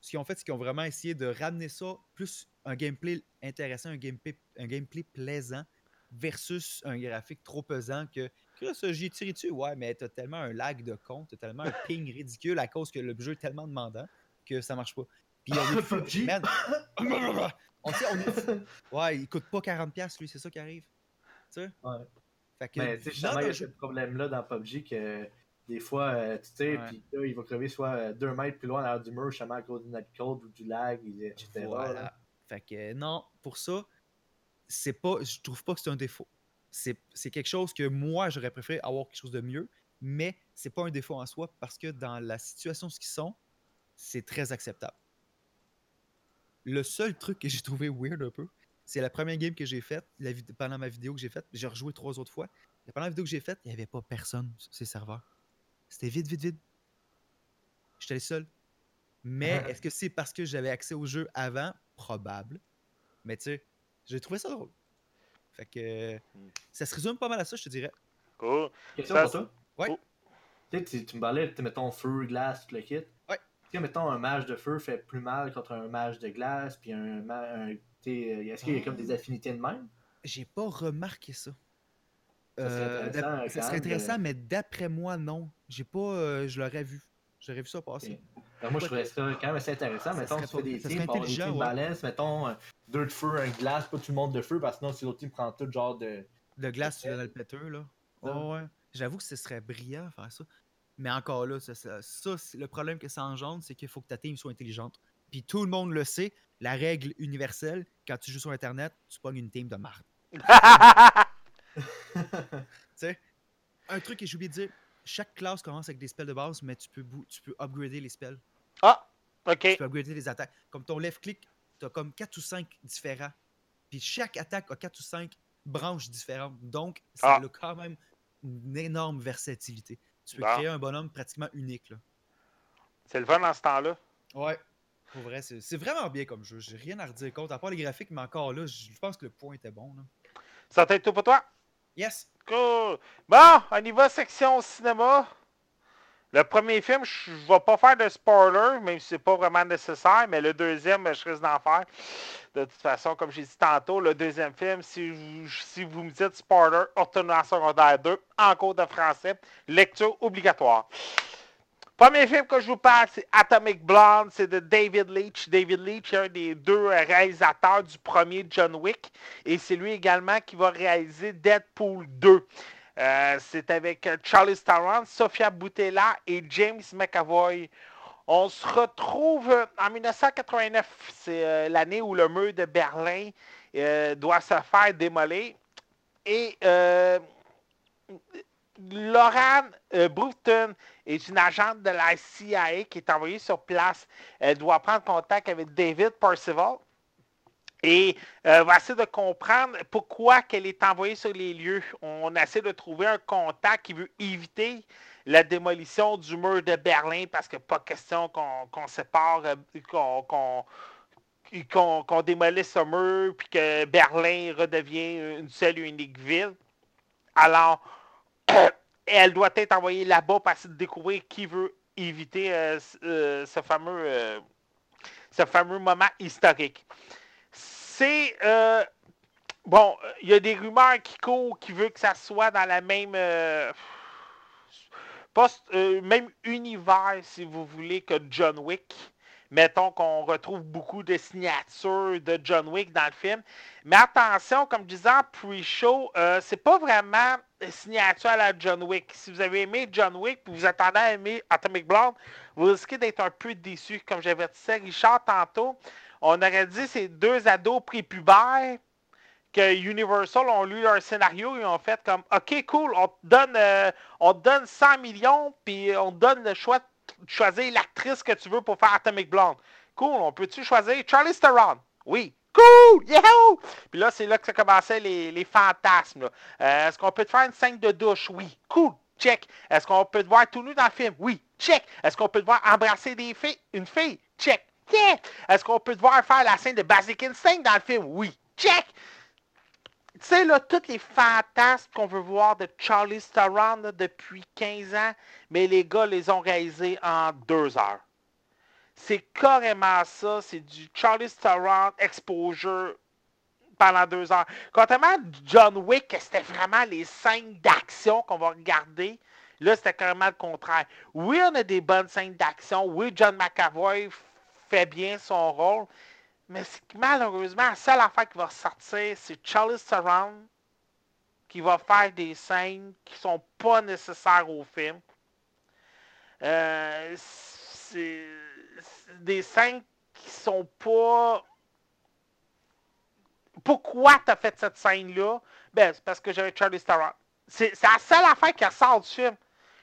Ce qu'ils ont fait, c'est qu'ils ont vraiment essayé de ramener ça plus un gameplay intéressant, un gameplay, un gameplay plaisant versus un graphique trop pesant que. ça, j'y tiré dessus, ouais, mais t'as tellement un lag de compte, t'as tellement un ping ridicule à cause que le jeu est tellement demandant que ça marche pas. Puis on est PUBG. man, on sait, on est- Ouais, il coûte pas 40$, lui, c'est ça qui arrive. Tu sais? Ouais. Fait que, Mais tu sais, il y a ce problème-là dans PUBG que des fois, euh, tu sais, puis là, il va crever soit 2 mètres plus loin dans du mur, justement à cause du netcode ou du lag, et- etc. Voilà. Fait que non, pour ça, c'est pas. Je trouve pas que c'est un défaut. C'est c'est quelque chose que moi, j'aurais préféré avoir quelque chose de mieux, mais c'est pas un défaut en soi parce que dans la situation ce qu'ils sont, c'est très acceptable. Le seul truc que j'ai trouvé weird un peu, c'est la première game que j'ai faite, pendant ma vidéo que j'ai faite, j'ai rejoué trois autres fois. Et pendant la vidéo que j'ai faite, il n'y avait pas personne sur ces serveurs. C'était vide, vide, vide. J'étais le seul. Mais est-ce que c'est parce que j'avais accès au jeu avant? Probable. Mais tu sais, j'ai trouvé ça drôle. Fait que Hmm. ça se résume pas mal à ça, je te dirais. Cool. Question Ça, pour toi? Ouais. Oh. Tu sais, tu, tu me parlais, tu sais, mettons feu, glace, tout le kit. Ouais. Est-ce que, mettons, un mage de feu fait plus mal contre un mage de glace, puis un, un tu sais, euh, est-ce qu'il y a comme des affinités de même? J'ai pas remarqué ça. Ça serait Euh, intéressant, ça serait intéressant, mais d'après moi, non. J'ai pas. euh, je l'aurais vu. J'aurais vu ça passer. Ben, moi, je trouvais ça quand même assez intéressant. Ça mettons, serait tu fais pas- des teams, avoir des intelligent, teams ouais. balance, mettons, euh, deux de feu, un de glace, pas tout le monde de feu, parce que sinon, si l'autre team prend tout genre de. Le glace, tu l'as dans le péteux, là. Ça. Ouais. J'avoue que ce serait brillant faire ça. Mais encore là, ça, ça, le problème que ça engendre, c'est qu'il faut que ta team soit intelligente. Puis tout le monde le sait, la règle universelle, quand tu joues sur Internet, tu pognes une team de marde. Tu sais, un truc que j'ai oublié de dire, chaque classe commence avec des spells de base, mais tu peux, tu peux upgrader les spells. ah, ok. Tu peux upgrader les attaques. Comme ton left click, tu as comme 4 ou 5 différents. Puis chaque attaque a 4 ou 5 branches différentes. Donc, ça Ah. a quand même une énorme versatilité. Tu peux Bon. créer un bonhomme pratiquement unique. C'est le fun dans ce temps-là. Ouais. Pour vrai, c'est vraiment bien comme jeu. J'ai rien à redire contre. À part les graphiques, mais encore là, je je pense que le point était bon. Là. Ça t'aide tout pour toi? Yes. Cool. Bon, on y va, section cinéma. Le premier film, je ne vais pas faire de spoiler, même si c'est pas vraiment nécessaire, mais le deuxième, je risque d'en faire. De toute façon, comme j'ai dit tantôt, le deuxième film, si vous, si vous me dites spoiler, retournez en secondaire 2, en cours de français, lecture obligatoire. Premier film que je vous parle, c'est Atomic Blonde, c'est de David Leitch. David Leitch est un des deux réalisateurs du premier John Wick, et c'est lui également qui va réaliser Deadpool 2. Euh, c'est avec Charlie Theron, Sofia Boutella et James McAvoy. On se retrouve en 1989. C'est euh, l'année où le mur de Berlin euh, doit se faire démolir. Et Lauren Bruton est une agente de la CIA qui est envoyée sur place. Elle doit prendre contact avec David Percival et euh, va essayer de comprendre pourquoi qu'elle est envoyée sur les lieux. On essaie de trouver un contact qui veut éviter la démolition du mur de Berlin parce que pas question qu'on sépare, euh, qu'on qu'on démolisse ce mur puis que Berlin redevient une seule et unique ville. Alors, elle doit être envoyée là-bas pour essayer découvrir qui veut éviter euh, ce, fameux, ce fameux moment historique c'est. Euh, bon, il y a des rumeurs qui courent qui veulent que ça soit dans la même. Euh, euh, même univers, si vous voulez, que John Wick. Mettons qu'on retrouve beaucoup de signatures de John Wick dans le film. Mais attention, comme je disais en pre-show, c'est pas vraiment signature à la John Wick. Si vous avez aimé John Wick et vous attendez à aimer Atomic Blonde, vous risquez d'être un peu déçu. Comme j'avais dit Richard tantôt, on aurait dit ces deux ados prépubères que Universal ont lu leur scénario et ont fait comme OK, cool, on te donne, euh, on donne 100 millions, puis on te donne le choix de choisir l'actrice que tu veux pour faire Atomic Blonde. Cool, on peut-tu choisir Charlie Theron? Oui. Cool! Yahoo! Puis là, c'est là que ça commençait les, fantasmes. Euh, est-ce qu'on peut te faire une scène de douche? Oui. Cool. Check. Est-ce qu'on peut te voir tout nu dans le film? Oui. Check. Est-ce qu'on peut te voir embrasser des filles? Une fille? Check. Est-ce qu'on peut te voir faire la scène de Basic Instinct dans le film? Oui. Check! Tu sais, là, tous les fantasmes qu'on veut voir de Charlie Theron depuis 15 ans, mais les gars les ont réalisés en deux heures. C'est carrément ça. C'est du Charlie Theron exposure pendant deux heures. Contrairement à John Wick, c'était vraiment les scènes d'action qu'on va regarder. Là, c'était carrément le contraire. Oui, on a des bonnes scènes d'action. Oui, John McAvoy fait bien son rôle. Mais malheureusement, la seule affaire qui va sortir, c'est Charlie Theron qui va faire des scènes qui sont pas nécessaires au film. Euh, c'est des scènes qui sont pas. Pourquoi tu as fait cette scène-là? Ben, c'est parce que j'avais Charlie Theron. C'est la seule affaire qui ressort du film.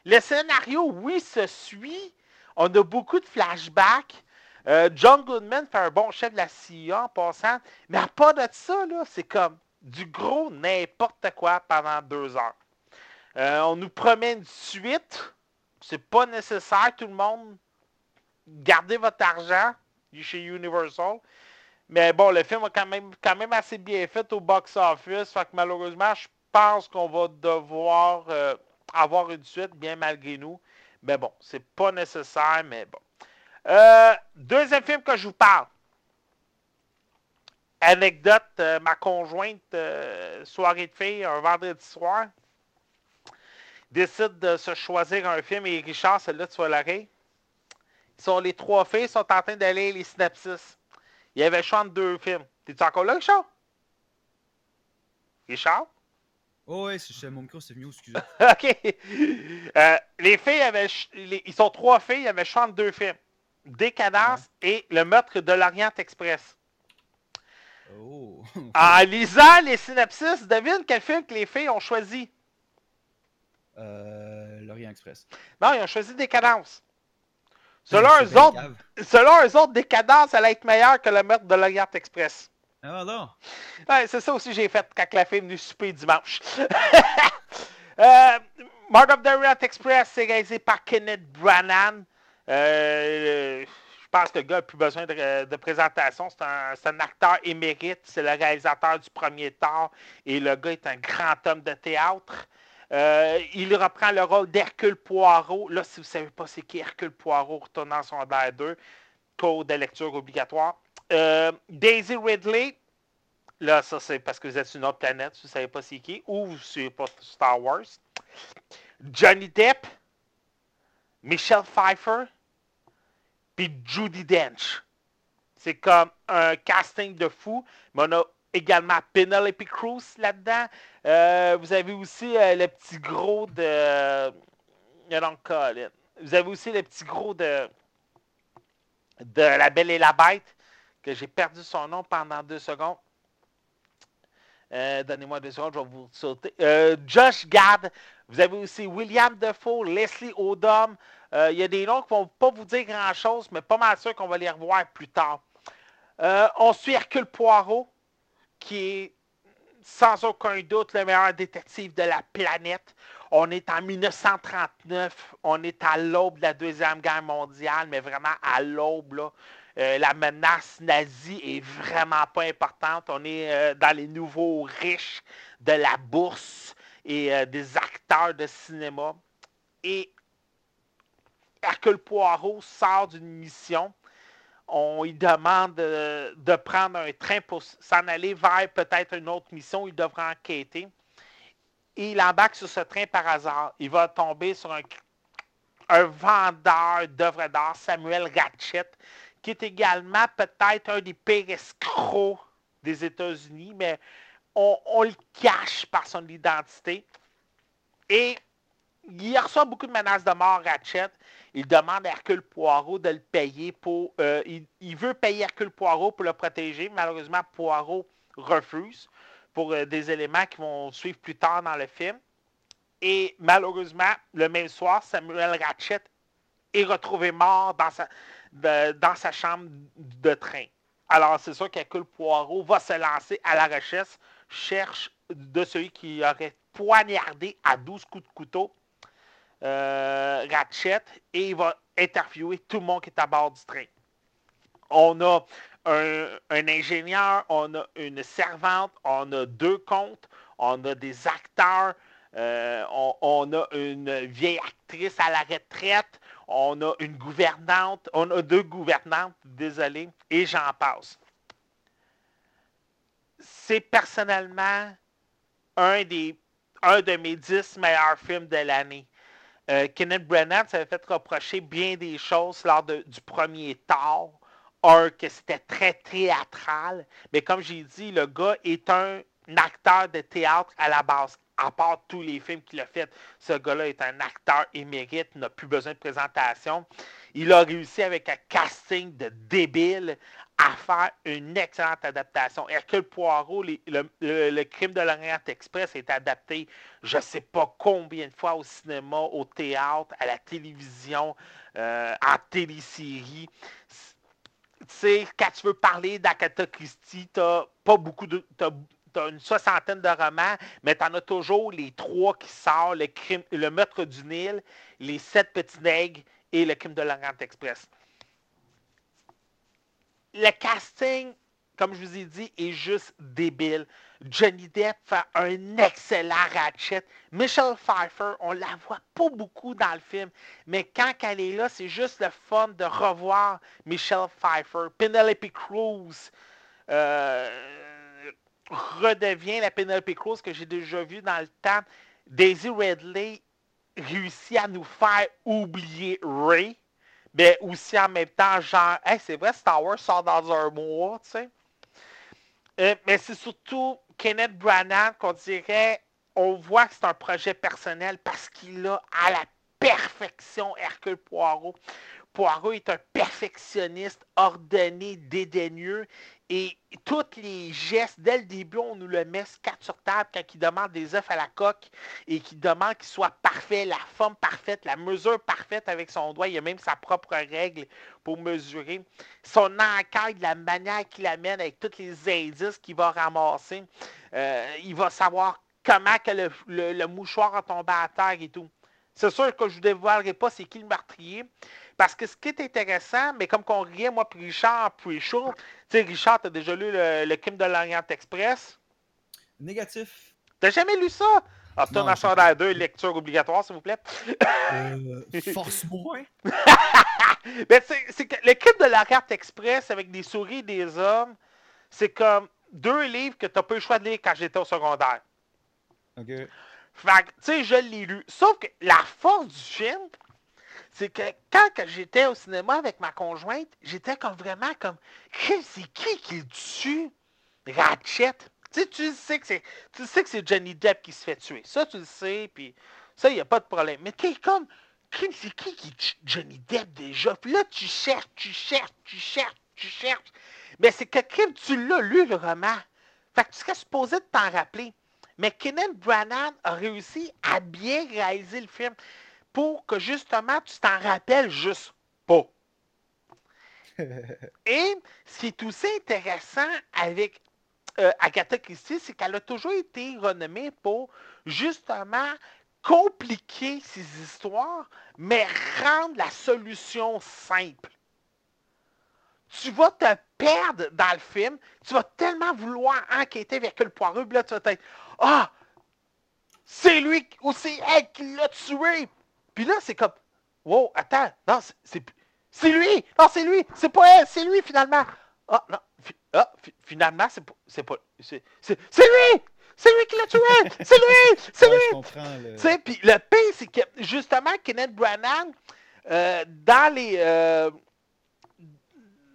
Le scénario, oui, se suit. On a beaucoup de flashbacks. Euh, John Goodman fait un bon chef de la CIA en passant, mais à part de ça, c'est comme du gros n'importe quoi pendant deux heures. Euh, on nous promet une suite. C'est pas nécessaire, tout le monde. Gardez votre argent chez Universal. Mais bon, le film a quand même, quand même assez bien fait au box-office. Fait que malheureusement, je pense qu'on va devoir euh, avoir une suite, bien malgré nous. Mais bon, c'est pas nécessaire, mais bon. Euh, deuxième film que je vous parle. Anecdote, euh, ma conjointe, soirée de filles, un vendredi soir, décide de se choisir un film et Richard, celle-là, tu vas l'arrêter. Sont les trois filles sont en train d'aller les synopsis. Il y avait de deux films. T'es-tu encore là, Richard? Richard? Oh ouais, c'est mon micro, c'est mieux, excusez. OK. les filles avaient. ils sont trois filles, il y avait deux films. Décadence et le meurtre de l'Orient Express. Oh. en lisant les synopsis, devine quel film que les filles ont choisi. Euh, L'Orient Express. Non, ils ont choisi Décadence. Selon eux, autres, selon eux autres, Décadence allait être meilleur que le meurtre de l'Orient Express. Ah non. Ouais, c'est ça aussi que j'ai fait quand la fille est venue souper dimanche. euh, Murder of the Orient Express, c'est réalisé par Kenneth Branagh. Euh, je pense que le gars n'a plus besoin de, présentation. C'est un, acteur émérite. C'est le réalisateur du premier temps. Et le gars est un grand homme de théâtre. Euh, il reprend le rôle d'Hercule Poirot. Là, si vous ne savez pas c'est qui Hercule Poirot, retournant en secondaire 2. Cours de lecture obligatoire. Euh, Daisy Ridley. Là, ça, c'est parce que vous êtes sur une autre planète. Vous ne savez pas c'est qui. Ou vous ne suivez pas Star Wars. Johnny Depp. Michelle Pfeiffer puis Judy Dench. C'est comme un casting de fou. Également Penelope Cruz là-dedans. Euh, vous avez aussi euh, le petit gros de. Vous avez aussi le petit gros de. De La Belle et la Bête, que j'ai perdu son nom pendant deux secondes. Euh, donnez-moi deux secondes, je vais vous sauter. Josh Gad. Vous avez aussi William Defoe, Leslie Odom, il y a des noms qui ne vont pas vous dire grand-chose, mais pas mal sûr qu'on va les revoir plus tard. On suit Hercule Poirot, qui est sans aucun doute le meilleur détective de la planète. On est en 1939, on est à l'aube de la Deuxième Guerre mondiale, mais vraiment à l'aube. Euh, la menace nazie est vraiment pas importante. On est dans les nouveaux riches de la bourse et des acteurs de cinéma. Et Hercule Poirot sort d'une mission. On lui demande de, prendre un train pour s'en aller vers peut-être une autre mission. Il devra enquêter. Et il embarque sur ce train par hasard. Il va tomber sur un, vendeur d'œuvres d'art, Samuel Ratchet, qui est également peut-être un des pires escrocs des États-Unis, mais on, on, le cache par son identité. Et il reçoit beaucoup de menaces de mort, Ratchet. Il demande à Hercule Poirot de le payer pour. Euh, il, veut payer Hercule Poirot pour le protéger. Malheureusement, Poirot refuse pour euh, des éléments qui vont suivre plus tard dans le film. Et malheureusement, le même soir, Samuel Ratchet est retrouvé mort dans sa, dans sa chambre de train. Alors, c'est sûr qu'Hercule Poirot va se lancer à la recherche, cherche de celui qui aurait poignardé à 12 coups de couteau euh, Ratchet et il va interviewer tout le monde qui est à bord du train. On a un, ingénieur, on a une servante, on a deux comptes, on a des acteurs, euh, on, a une vieille actrice à la retraite, on a une gouvernante, on a deux gouvernantes, désolé, et j'en passe. C'est personnellement un, des, un de mes dix meilleurs films de l'année. Euh, Kenneth Branagh s'avait fait reprocher bien des choses lors du premier Thor. Un, que c'était très théâtral. Mais comme j'ai dit, le gars est un acteur de théâtre à la base. À part tous les films qu'il a fait, ce gars-là est un acteur émérite, n'a plus besoin de présentation. Il a réussi avec un casting de débile à faire une excellente adaptation. Hercule Poirot, le, crime de l'Orient Express est adapté, je ne sais pas combien de fois au cinéma, au théâtre, à la télévision, euh, en télésérie. Tu sais, quand tu veux parler d'Agatha Christie, tu pas beaucoup de. T'as une soixantaine de romans, mais tu en as toujours les trois qui sortent, le, crime, le meurtre du Nil, les sept petits nègres et le crime de l'Orient Express le casting, comme je vous ai dit, est juste débile. Johnny Depp fait un excellent Ratchet. Michelle Pfeiffer, on la voit pas beaucoup dans le film, mais quand elle est là, c'est juste le fun de revoir Michelle Pfeiffer. Penelope Cruz euh, redevient la Penelope Cruz que j'ai déjà vue dans le temps. Daisy Ridley réussit à nous faire oublier Ray mais aussi en même temps, genre, hey, c'est vrai, Star Wars sort dans un mois, tu sais. Euh, mais c'est surtout Kenneth Branagh qu'on dirait, on voit que c'est un projet personnel parce qu'il a à la perfection Hercule Poirot. Poirot est un perfectionniste ordonné, dédaigneux. Et tous les gestes, dès le début, on nous le met quatre sur table quand il demande des œufs à la coque et qu'il demande qu'il soit parfait, la forme parfaite, la mesure parfaite avec son doigt. Il a même sa propre règle pour mesurer. Son enquête, la manière qu'il amène avec tous les indices qu'il va ramasser. Euh, il va savoir comment que le, le mouchoir a tombé à terre et tout. c'est sûr que je ne vous dévoilerai pas c'est qui le meurtrier. Parce que ce qui est intéressant, mais comme qu'on riait, moi, puis Richard, puis chaud, tu sais, Richard, t'as déjà lu le, le crime de l'Orient Express? Négatif. T'as jamais lu ça? Ah, j'ai Chandail 2, lecture obligatoire, s'il vous plaît. Euh, Force-moi. Mais c'est que le crime de l'Orient Express avec des souris et des hommes, c'est comme deux livres que t'as pas eu le choix de lire quand j'étais au secondaire. Ok. Fait tu sais, je l'ai lu. Sauf que la force du film, c'est que quand j'étais au cinéma avec ma conjointe, j'étais comme vraiment comme, c'est qui qui tue? Ratchet. Tu sais, tu sais que c'est, tu sais que c'est Johnny Depp qui se fait tuer. Ça, tu le sais, puis ça, il n'y a pas de problème. Mais t'es comme, c'est qui qui tue Johnny Depp déjà? Puis là, tu cherches, tu cherches, tu cherches, tu cherches. Mais c'est que, Kim, tu l'as lu, le roman. Fait que tu serais supposé de t'en rappeler. Mais Kenneth Branagh a réussi à bien réaliser le film pour que justement tu t'en rappelles juste pas. Et ce qui est aussi intéressant avec euh, Agatha Christie, c'est qu'elle a toujours été renommée pour justement compliquer ses histoires, mais rendre la solution simple. Tu vas te perdre dans le film, tu vas tellement vouloir enquêter avec le poireux, là tu vas être Ah! C'est lui ou c'est elle qui l'a tué! Puis là, c'est comme Wow, attends, non, c'est- c'est lui! Non, c'est lui! C'est pas elle, c'est lui finalement! Ah, non, fi- ah, fi- finalement, c'est pas. C'est pas. C'est c'est- c'est lui! C'est lui qui l'a tué! C'est lui! C'est Ouais, lui! je comprends. Le... Tu sais, puis le pire, c'est que justement, Kenneth Branagh, euh, dans les. euh,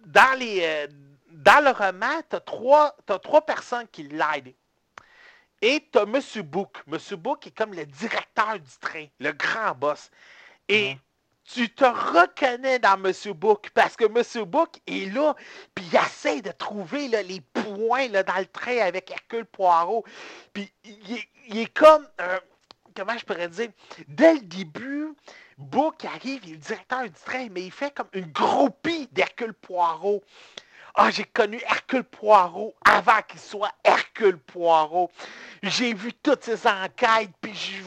dans les. euh, dans le roman, t'as trois, t'as trois personnes qui l'aident. Et t'as M. Book. M. Book est comme le directeur du train, le grand boss. Et tu te reconnais dans M. Book parce que M. Book est là, puis il essaie de trouver là, les points là, dans le train avec Hercule Poirot. Puis il est, il est comme. un- comment je pourrais dire? Dès le début, Book arrive, il est le directeur du train, mais il fait comme une groupie d'Hercule Poirot. Ah, j'ai connu Hercule Poirot avant qu'il soit Hercule Poirot. J'ai vu toutes ses enquêtes, puis je...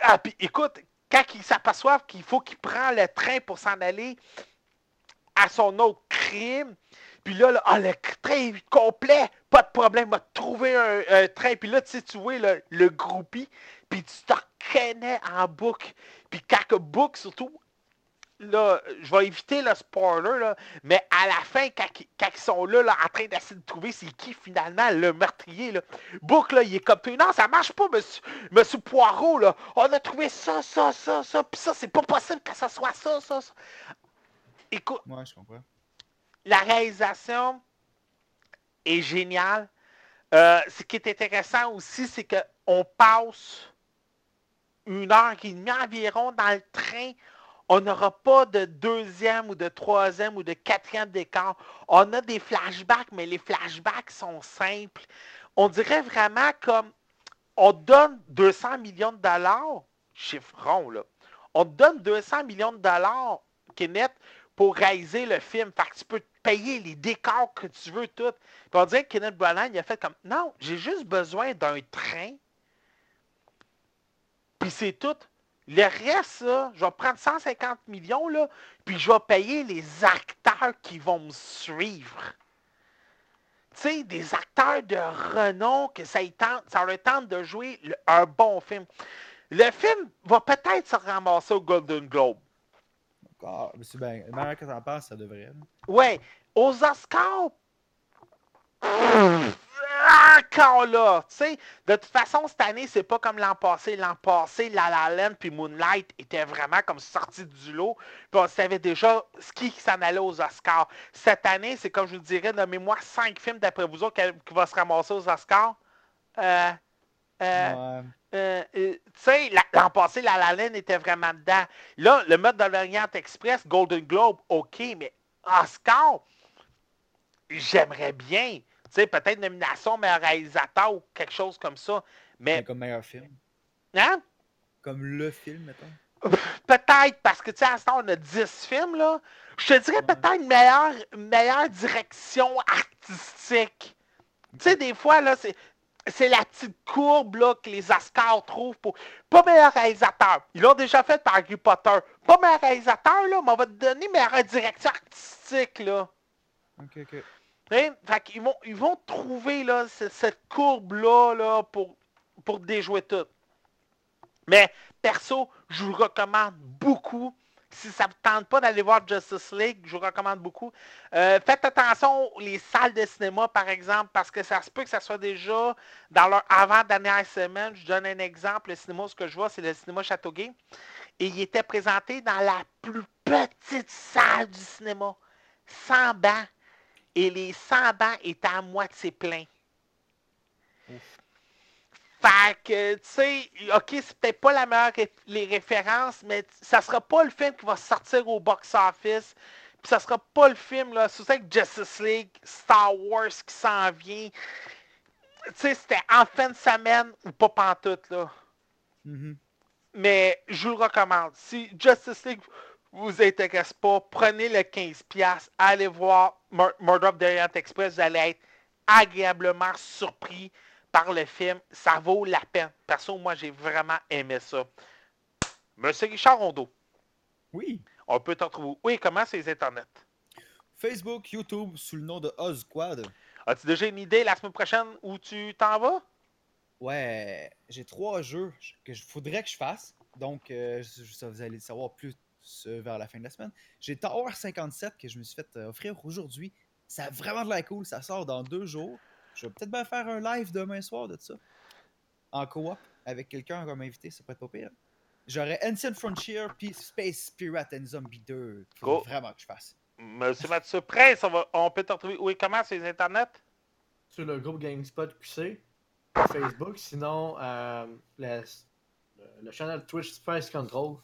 Ah, puis écoute, quand il s'aperçoit qu'il faut qu'il prenne le train pour s'en aller à son autre crime, puis là, là, ah, le train complet, pas de problème, va trouver un, un train. Puis là, tu sais, tu vois le, le groupie, puis tu te reconnais en boucle. Puis quand Book, surtout, là, je vais éviter le spoiler, là, mais à la fin, quand, ils- quand ils sont là, là, en train d'essayer de trouver c'est qui finalement le meurtrier, là, Book, là, il est comme non, ça marche pas, monsieur, monsieur Poirot, là. On a trouvé ça, ça, ça, ça, puis ça, c'est pas possible que ça soit ça, ça, ça. Écoute, Ouais, je comprends. la réalisation est géniale. Euh, ce qui est intéressant aussi, c'est qu'on passe une heure et demie environ dans le train. On n'aura pas de deuxième ou de troisième ou de quatrième décor. On a des flashbacks, mais les flashbacks sont simples. On dirait vraiment comme on donne 200 millions de dollars, chiffrons là. On donne 200 millions de dollars, Kenneth, pour réaliser le film. Fait que tu peux payer les décors que tu veux, tout. On dirait que Kenneth Branagh, il a fait comme, non, j'ai juste besoin d'un train. Puis c'est tout. Le reste, là, je vais prendre 150 millions, là, puis je vais payer les acteurs qui vont me suivre. Tu sais, des acteurs de renom que ça, tente, ça leur tente de jouer le- un bon film. Le film va peut-être se ramasser au Golden Globe. Encore. Mais c'est bien. Maintenant que t'en parles, ça devrait. Ouais, aux Oscars, encore là, tu sais, de toute façon, cette année, c'est pas comme l'an passé. L'an passé, La La Land puis Moonlight étaient vraiment comme sortis du lot, puis on savait déjà ce qui s'en allait aux Oscars. Cette année, c'est comme je vous dirais, nommez-moi cinq films d'après vous autres qui, vont se ramasser aux Oscars. Euh, euh, Ouais. euh, euh, tu sais, la- l'an passé, La La Land était vraiment dedans. Là, le mode de l'Orient Express, Golden Globe, OK, mais Oscar, j'aimerais bien. Sais, peut-être nomination meilleur réalisateur ou quelque chose comme ça. Mais Mais, comme meilleur film. hein? Comme le film, mettons. Peut-être, parce que, tu sais, à ce temps, on a 10 films, là. Je te dirais Ouais. peut-être meilleure, meilleure direction artistique. Tu sais, des fois, là, c'est... c'est la petite courbe là, que les Oscars trouvent pour. Pas meilleur réalisateur. Ils l'ont déjà fait par Harry Potter. Pas meilleur réalisateur, là, mais on va te donner meilleure direction artistique, là. Ok, ok. Qu'ils vont, ils vont trouver là, ce- cette courbe-là là, pour, pour déjouer tout. Mais perso, je vous recommande beaucoup. Si ça ne vous tente pas d'aller voir Justice League, je vous recommande beaucoup. Euh, faites attention les salles de cinéma, par exemple, parce que ça se peut que ça soit déjà dans leur avant-dernière semaine. Je donne un exemple. Le cinéma, ce que je vois, c'est le cinéma Châteauguay. Et il était présenté dans la plus petite salle du cinéma. 100 bancs. Et les 100 bancs étaient à moitié pleins. Fait que, tu sais, ok, c'est peut-être pas la meilleure ré- les références, mais ça sera pas le film qui va sortir au box-office. Puis ça sera pas le film, là, c'est ça que Justice League, Star Wars qui s'en vient. Tu sais, c'était en fin de semaine ou pas pantoute, là. Mhm. Mais je vous le recommande. Si Justice League vous intéresse pas, prenez le 15$, allez voir Mur- Murder of the Orient Express, vous allez être agréablement surpris par le film. Ça vaut la peine. Perso, moi, j'ai vraiment aimé ça. Monsieur Richard Rondeau, Oui. on peut te retrouver. Oui, comment c'est les internets? Facebook, YouTube, sous le nom de Ozquad. As-tu déjà une idée la semaine prochaine où tu t'en vas? Ouais, j'ai trois jeux que je voudrais que je fasse. Donc, euh, ça, vous allez le savoir plus vers la fin de la semaine. J'ai Tower 57 que je me suis fait euh, offrir aujourd'hui. Ça a vraiment de l'air cool. Ça sort dans deux jours. Je vais peut-être bien faire un live demain soir de ça. En coop avec quelqu'un comme invité. Ça pourrait être pas pire. J'aurais Ancient Frontier puis Space Pirate and Zombie 2. Faut Cool. vraiment que je fasse. Monsieur Mathieu Prince, on, va- on peut te retrouver où et comment? Sur les internets? Sur le groupe GameSpot QC, Facebook. Sinon, euh, le, le, le channel Twitch Space Control.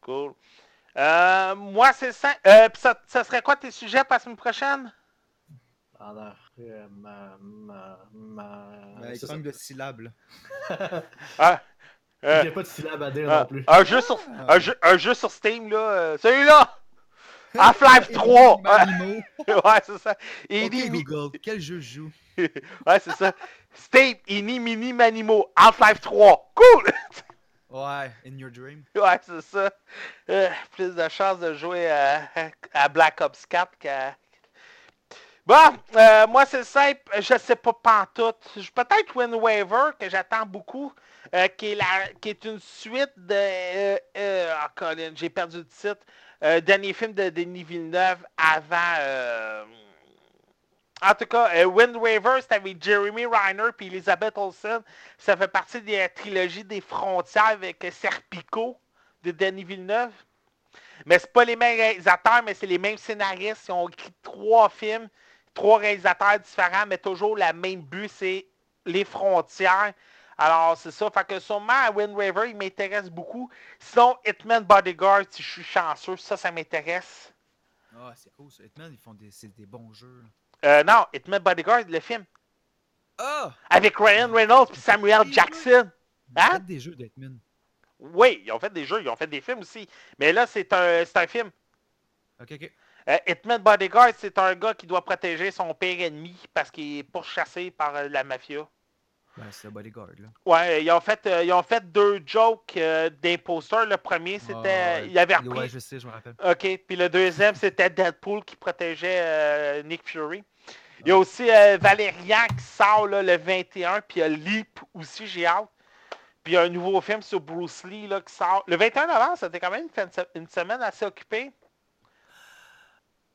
Cool. Euh, moi, c'est ça. Euh, ça, ça serait quoi tes sujets pour la semaine prochaine? En a- euh, ma, ma, ma... Avec c'est ça. manque de syllabes. là. Ah, euh, J'ai pas de syllabe à dire ah, non plus. un, jeu sur, Ah. un, jeu, un jeu sur Steam, là. euh, Celui-là! Half-Life 3! Ouais, c'est ça. Ok, Ini, mi- Google, quel jeu je joue? Ouais, c'est ça. Steam, Ini, Mini, Manimo. Half-Life 3. Cool! Ouais, In Your Dream? ouais, c'est ça. Euh, plus de chances de jouer à, à Black Ops 4 qu'à. Bon, euh, moi c'est simple, je sais pas pantoute. Je- Peut-être Wind Waver, que j'attends beaucoup, euh, qui, est la, qui est une suite de... Euh, euh, ah, Colin, j'ai perdu le titre. Euh, dernier film de Denis Villeneuve avant... euh, en tout cas, euh, Wind Waver, c'est avec Jeremy Reiner puis Elizabeth Olsen. Ça fait partie de la trilogie des frontières avec euh, Serpico de Denis Villeneuve. Mais c'est pas les mêmes réalisateurs, mais c'est les mêmes scénaristes. Ils ont écrit trois films, trois réalisateurs différents, mais toujours le même but, c'est les frontières. Alors, c'est ça. Fait que sûrement, Wind Waver, il m'intéresse beaucoup. Sinon, Hitman Bodyguard, si je suis chanceux, ça, ça m'intéresse. Ah, c'est cool ça. Hitman, ils font des, des bons jeux. Euh, non, Hitman Bodyguard, le film. Ah! Avec Ryan Reynolds et Samuel Jackson. Ils Hein? font des jeux d'Hitman. Oui, ils ont fait des jeux, ils ont fait des films aussi. Mais là, c'est un, un film. Ok, ok. Euh, Hitman Bodyguard, c'est un gars qui doit protéger son pire ennemi parce qu'il est pourchassé par euh, la mafia. Ben, c'est le bodyguard, là. Ouais, ils ont fait, euh, ils ont fait deux jokes euh, d'imposteurs. Le premier, c'était. Ah, ouais. Il avait repris. Ouais, je sais, je me rappelle. OK. Puis le deuxième, c'était Deadpool qui protégeait euh, Nick Fury. Il y a aussi euh, Valérian qui sort là, le 21. Puis il y a Leap aussi, j'ai hâte. Puis il y a un nouveau film sur Bruce Lee là, qui sort. Le 21 novembre, c'était quand même une, fin de se- une semaine assez occupée.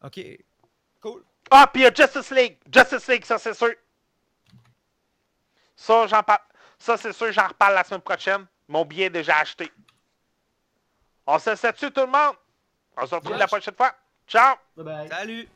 Ok. Cool. Ah, puis il y a Justice League. Justice League, ça c'est sûr. Ça, j'en parle. Ça, c'est sûr, j'en reparle la semaine prochaine. Mon billet est déjà acheté. On se laisse là-dessus, tout le monde? On se retrouve Yes. la prochaine fois. Ciao! Bye bye. Salut!